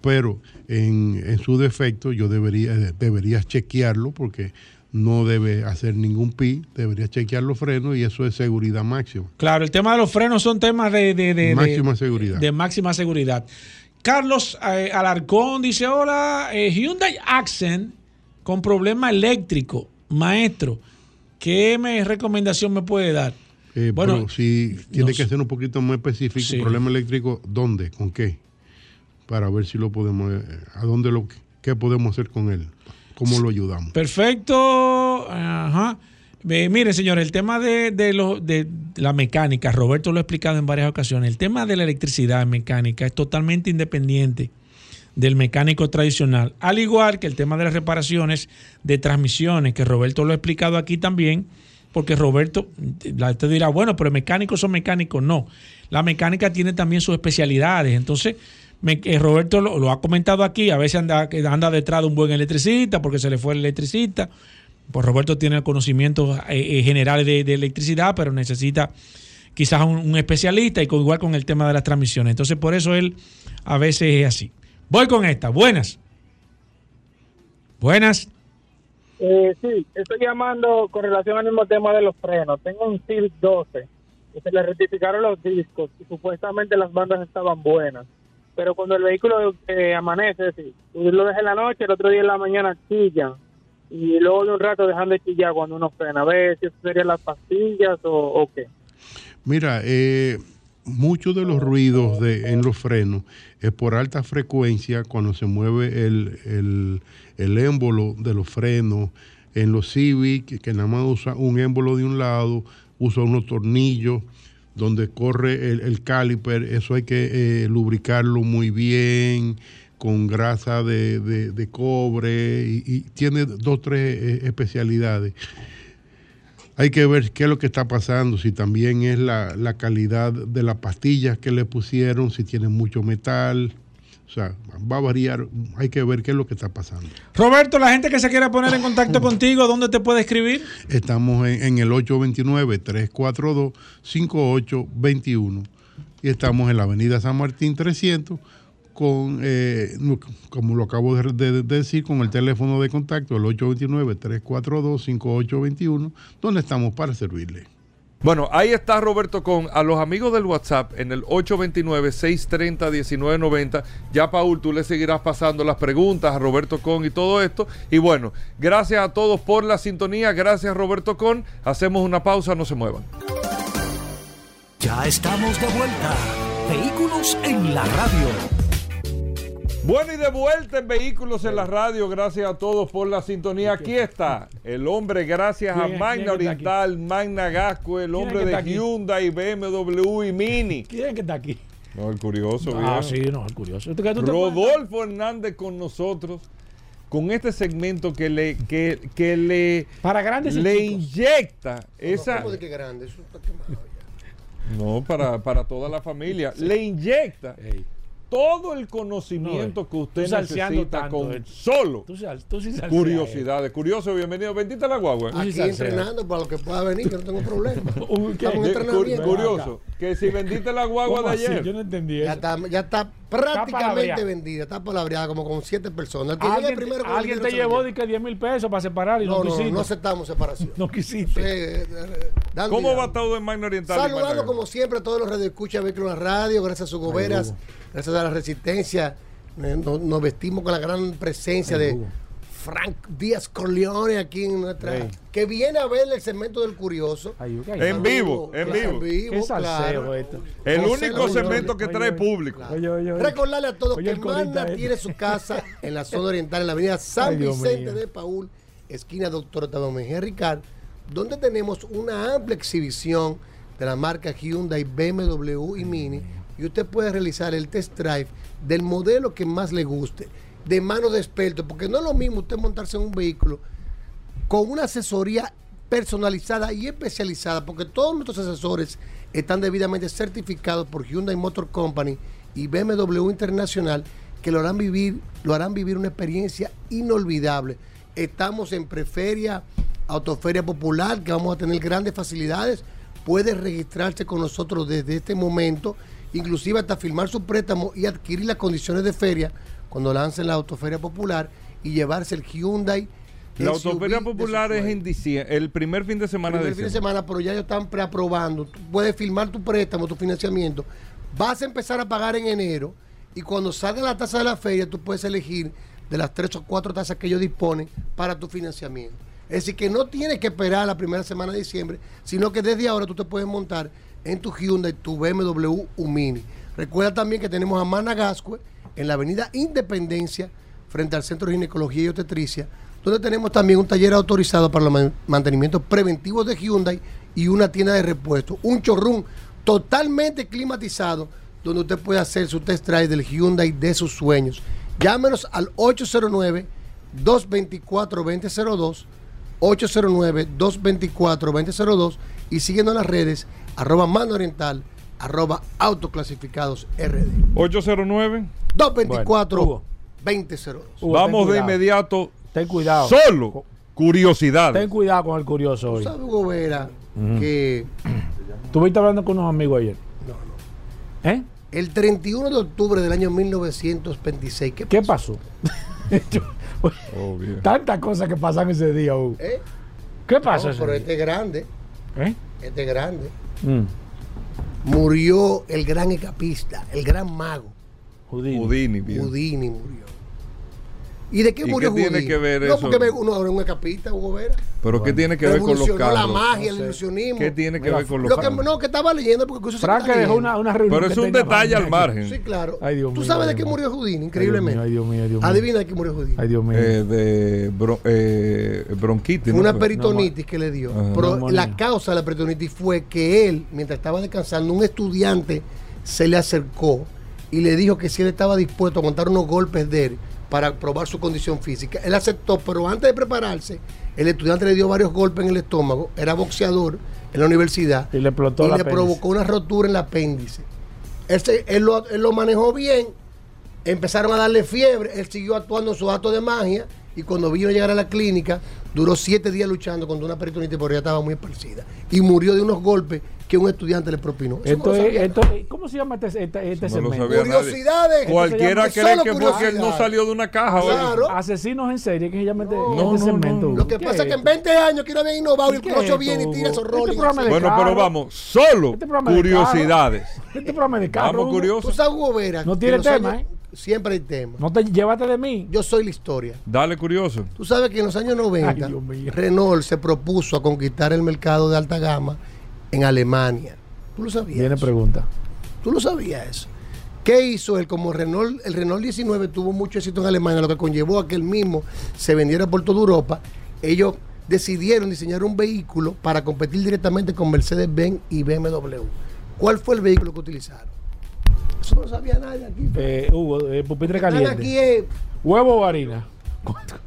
Pero en, su defecto, yo debería, deberías chequearlo porque no debe hacer ningún pi, debería chequear los frenos y eso es seguridad máxima. Claro, el tema de los frenos son temas de, de máxima seguridad. De máxima seguridad. Carlos eh, Alarcón dice, hola, eh, Hyundai Accent con problema eléctrico, maestro, ¿qué me, recomendación me puede dar? Eh, bueno, si tiene que ser un poquito más específico, problema eléctrico, ¿dónde? ¿Con qué? Para ver si lo podemos, a dónde lo, qué podemos hacer con él, cómo lo ayudamos. Perfecto, ajá. Eh, mire, señor, el tema de, de, la mecánica, Roberto lo ha explicado en varias ocasiones, el tema de la electricidad mecánica es totalmente independiente del mecánico tradicional, al igual que el tema de las reparaciones de transmisiones, que Roberto lo ha explicado aquí también, porque Roberto, te dirá, bueno, pero mecánicos son mecánicos, no, la mecánica tiene también sus especialidades, entonces eh, Roberto lo, ha comentado aquí, a veces anda, anda detrás de un buen electricista porque se le fue el electricista, Pues Roberto tiene conocimientos eh, generales de, electricidad, pero necesita quizás un, especialista y con, igual con el tema de las transmisiones. Entonces, por eso él a veces es así. Voy con esta. Buenas. Buenas. Eh, sí, estoy llamando con relación al mismo tema de los frenos. Tengo un Civic 12 y se le rectificaron los discos y supuestamente las bandas estaban buenas. Pero cuando el vehículo eh, amanece, sí, lo deja en la noche, el otro día en la mañana chilla y luego de un rato dejan de chillar cuando uno frena. A ver si serían las pastillas o, qué. Mira, eh, muchos de los ruidos de, en los frenos es por alta frecuencia cuando se mueve el, el, el émbolo de los frenos. En los Civic, que nada más usa un émbolo de un lado, usa unos tornillos donde corre el, el caliper, eso hay que eh, lubricarlo muy bien, con grasa de, cobre, y, tiene dos, tres eh, especialidades. Hay que ver qué es lo que está pasando, si también es la, la calidad de las pastillas que le pusieron, si tiene mucho metal, o sea, va a variar, hay que ver qué es lo que está pasando. Roberto, la gente que se quiera poner en contacto contigo, ¿dónde te puede escribir? Estamos en, el 829-342-5821 y estamos en la avenida San Martín 300 con, eh, como lo acabo de, decir, con el teléfono de contacto, el 829-342-5821, donde estamos para servirle. Bueno, ahí está Roberto con a los amigos del WhatsApp en el 829-630-1990. Ya, Paul, tú le seguirás pasando las preguntas a Roberto Con y todo esto. Y bueno, gracias a todos por la sintonía. Gracias, Roberto Con. Hacemos una pausa, no se muevan. Ya estamos de vuelta. Vehículos en la radio. Bueno, y de vuelta en Vehículos en la Radio, gracias a todos por la sintonía. Aquí está el hombre, gracias a Magna Oriental, Magna Gasco, el hombre de Hyundai, BMW y Mini. ¿Quién que está aquí? No, el curioso. Ah, sí, no, el curioso. Rodolfo Hernández con nosotros con este segmento que le que, que le para grandes le inyecta esa ¿Cómo de que grande? Eso está No, para, para toda la familia. Le inyecta todo el conocimiento que usted necesita con eh. solo curiosidades. Curioso, bienvenido. Bendita la guagua. Aquí entrenando para lo que pueda venir, que no tengo problema. Estamos Curioso, que si vendiste la guagua de ayer. Yo no entendí eso. Ya está, ya está prácticamente vendida, está palabreada como con siete personas. ¿Alguien, primero ¿alguien te llevó de que 10 mil pesos para separar y no, no, no, no aceptamos separación. no quisiste. Eh, eh, ¿Cómo va todo en Magna Oriental? Saludando como siempre a todos los radioescuchas de la radio, gracias a sus goberas gracias a la resistencia, eh, nos, vestimos con la gran presencia de Frank Díaz Corleone aquí en nuestra. Que viene a ver el segmento del curioso. en vivo, en vivo. claro. El único segmento que trae público. Recordarle a todos que Magna tiene su casa en la zona oriental, en la avenida San Vicente de Paul, esquina Doctor Mejía Ricard, donde tenemos una amplia exhibición de la marca Hyundai, BMW y Mini y usted puede realizar el test drive del modelo que más le guste, de mano de experto, porque no es lo mismo usted montarse en un vehículo con una asesoría personalizada y especializada, porque todos nuestros asesores están debidamente certificados por Hyundai Motor Company y BMW Internacional, que lo harán vivir, lo harán vivir una experiencia inolvidable. Estamos en Preferia, Autoferia Popular, que vamos a tener grandes facilidades. Puede registrarse con nosotros desde este momento inclusive hasta firmar su préstamo y adquirir las condiciones de feria cuando lancen la Autoferia Popular y llevarse el Hyundai. La Autoferia Popular es en diciembre, el primer fin de semana el primer fin de semana, pero ya ellos están preaprobando. Tú puedes firmar tu préstamo, tu financiamiento. Vas a empezar a pagar en enero y cuando salga la tasa de la feria, tú puedes elegir de las tres o cuatro tasas que ellos disponen para tu financiamiento. Es decir, que no tienes que esperar la primera semana de diciembre, sino que desde ahora tú te puedes montar en tu Hyundai, tu BMW u Mini. Recuerda también que tenemos a Managascue en la avenida Independencia, frente al Centro de Ginecología y Obstetricia, donde tenemos también un taller autorizado para los mantenimientos preventivos de Hyundai y una tienda de repuestos. Un showroom totalmente climatizado, donde usted puede hacer su test drive del Hyundai de sus sueños. Llámenos al 809 224 2002 809-224-2002 y síguenos en las redes arroba mano oriental, arroba autoclasificados RD. 809 224 2002. Vamos de inmediato. Ten cuidado. Solo curiosidades. Ten cuidado con el curioso hoy. ¿Sabes, Hugo Vera, que ¿Estuviste hablando con unos amigos ayer? No, no. ¿Eh? el 31 de octubre del año 1926, ¿qué, ¿Qué pasó? Oh. Tantas cosas que pasan ese día, Hugo. ¿Eh? ¿Qué pasa No, pero día? este es grande, ¿Eh? este es grande. Mm. Murió el gran escapista, el gran mago. Houdini. Houdini, murió. ¿Y de qué ¿Y murió qué tiene Houdini? que ver no, eso? porque me- uno era un escapista, Hugo Vera. Pero ¿qué tiene que ver con los Revolucionó carros? la magia, No el ilusionismo. ¿Qué tiene que Mira, ver con los Lo que, carros? no, que estaba leyendo porque incluso se Frank está dejó leyendo. una, una reunión. Pero es que un tenía detalle Frank al aquí. margen. Sí, claro. Ay, Dios ¿Tú mío, sabes de qué Dios murió. Houdini? Increíblemente. Ay, Dios mío, ay, Dios mío. Adivina de qué murió Houdini. Ay, Dios mío. Eh, de bro- eh, bronquitis. Fue una ¿no? peritonitis que le dio. Ajá. Pero Neumonía. la causa de la peritonitis fue que él, mientras estaba descansando, un estudiante se le acercó y le dijo que si él estaba dispuesto a montar unos golpes de él para probar su condición física. Él aceptó, pero antes de prepararse, el estudiante le dio varios golpes en el estómago. Era boxeador en la universidad. Y le explotó y le provocó una rotura en el apéndice. Lo, él lo manejó bien, empezaron a darle fiebre, él siguió actuando en su acto de magia y cuando vino a llegar a la clínica, duró siete días luchando contra una peritonitis porque ya estaba muy esparcida y murió de unos golpes que un estudiante le propinó. No Esto ¿Cómo se llama este, este, este No segmento? Curiosidades. Cualquiera cree que porque él no salió de una caja. oye. Claro. Asesinos en serie, que se llama este, No, este segmento. Lo que ¿Qué pasa es que en 20 años que no habían innovado y el ¿Qué es colocho esto, viene y tira esos Este roles. programa de Bueno, pero vamos, solo Este programa de curiosidades. Este programa de carro. Vamos Hugo. Tú curiosos. sabes, Hugo Vera, No tiene tema, años- ¿eh? Siempre hay tema. No te llévate de mí. Yo soy la historia. Dale curioso. Tú sabes que en los años 90 Ay, Dios mío. Renault se propuso a conquistar el mercado de alta gama en Alemania. ¿Tú lo sabías? Viene eso? pregunta. ¿Tú lo sabías eso? ¿Qué hizo él? Como Renault, el Renault 19 tuvo mucho éxito en Alemania, lo que conllevó a que él mismo se vendiera por toda Europa, ellos decidieron diseñar un vehículo para competir directamente con Mercedes-Benz y BMW. ¿Cuál fue el vehículo que utilizaron? Eso no sabía nadie aquí. Eh, Hugo, eh, pupitre caliente. aquí es ¿Huevo o harina?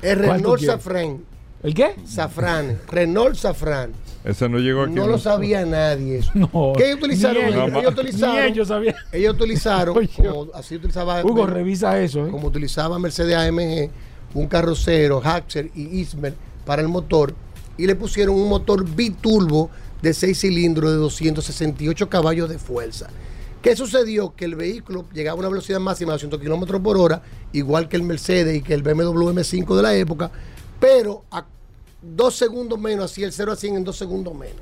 el ¿Cuánto Renault? Safran. ¿El qué? Safran. Renault Safran. Ese no llegó aquí. No lo sabía nadie eso. No. ¿Qué ellos utilizaron? Ellos, ellos, ellos utilizaron, Ni ellos sabían. ellos utilizaron, como así utilizaba Hugo, revisa eso. ¿eh? como utilizaba Mercedes AMG, un carrocero, Haxer y Ismer para el motor, y le pusieron un motor biturbo de 6 cilindros de 268 caballos de fuerza. ¿Qué sucedió? Que el vehículo llegaba a una velocidad máxima de 200 kilómetros por hora, igual que el Mercedes y que el BMW M5 de la época, pero a dos segundos menos, así el 0 a 100 en dos segundos menos.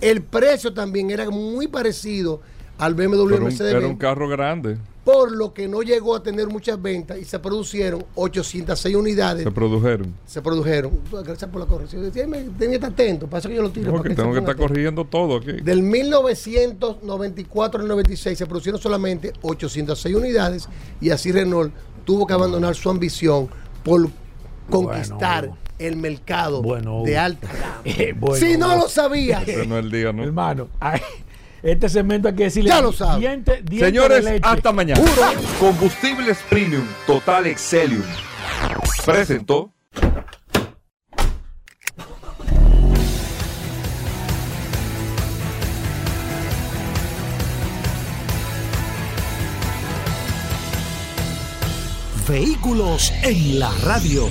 El precio también era muy parecido al BMW Pero un- Mercedes era un carro grande. por lo que no llegó a tener muchas ventas y se produjeron 806 unidades. Se produjeron. Se produjeron. Gracias por la corrección. Tenía que estar atento, pasa que yo lo tiro. No, para que tengo que estar corrigiendo todo aquí. Del 1994 al 96 se produjeron solamente 806 unidades y así Renault tuvo que abandonar su ambición por conquistar Hugo. El mercado Bueno, de Hugo. alta gama. Eh, bueno, si no lo sabías, Ese no es el día, ¿no? Hermano, ay, este segmento hay que decirle. Ya lo sabe. Diente, diente Señores, de leche. hasta mañana. Combustibles Premium Total Excelium. Presentó. Vehículos en la radio.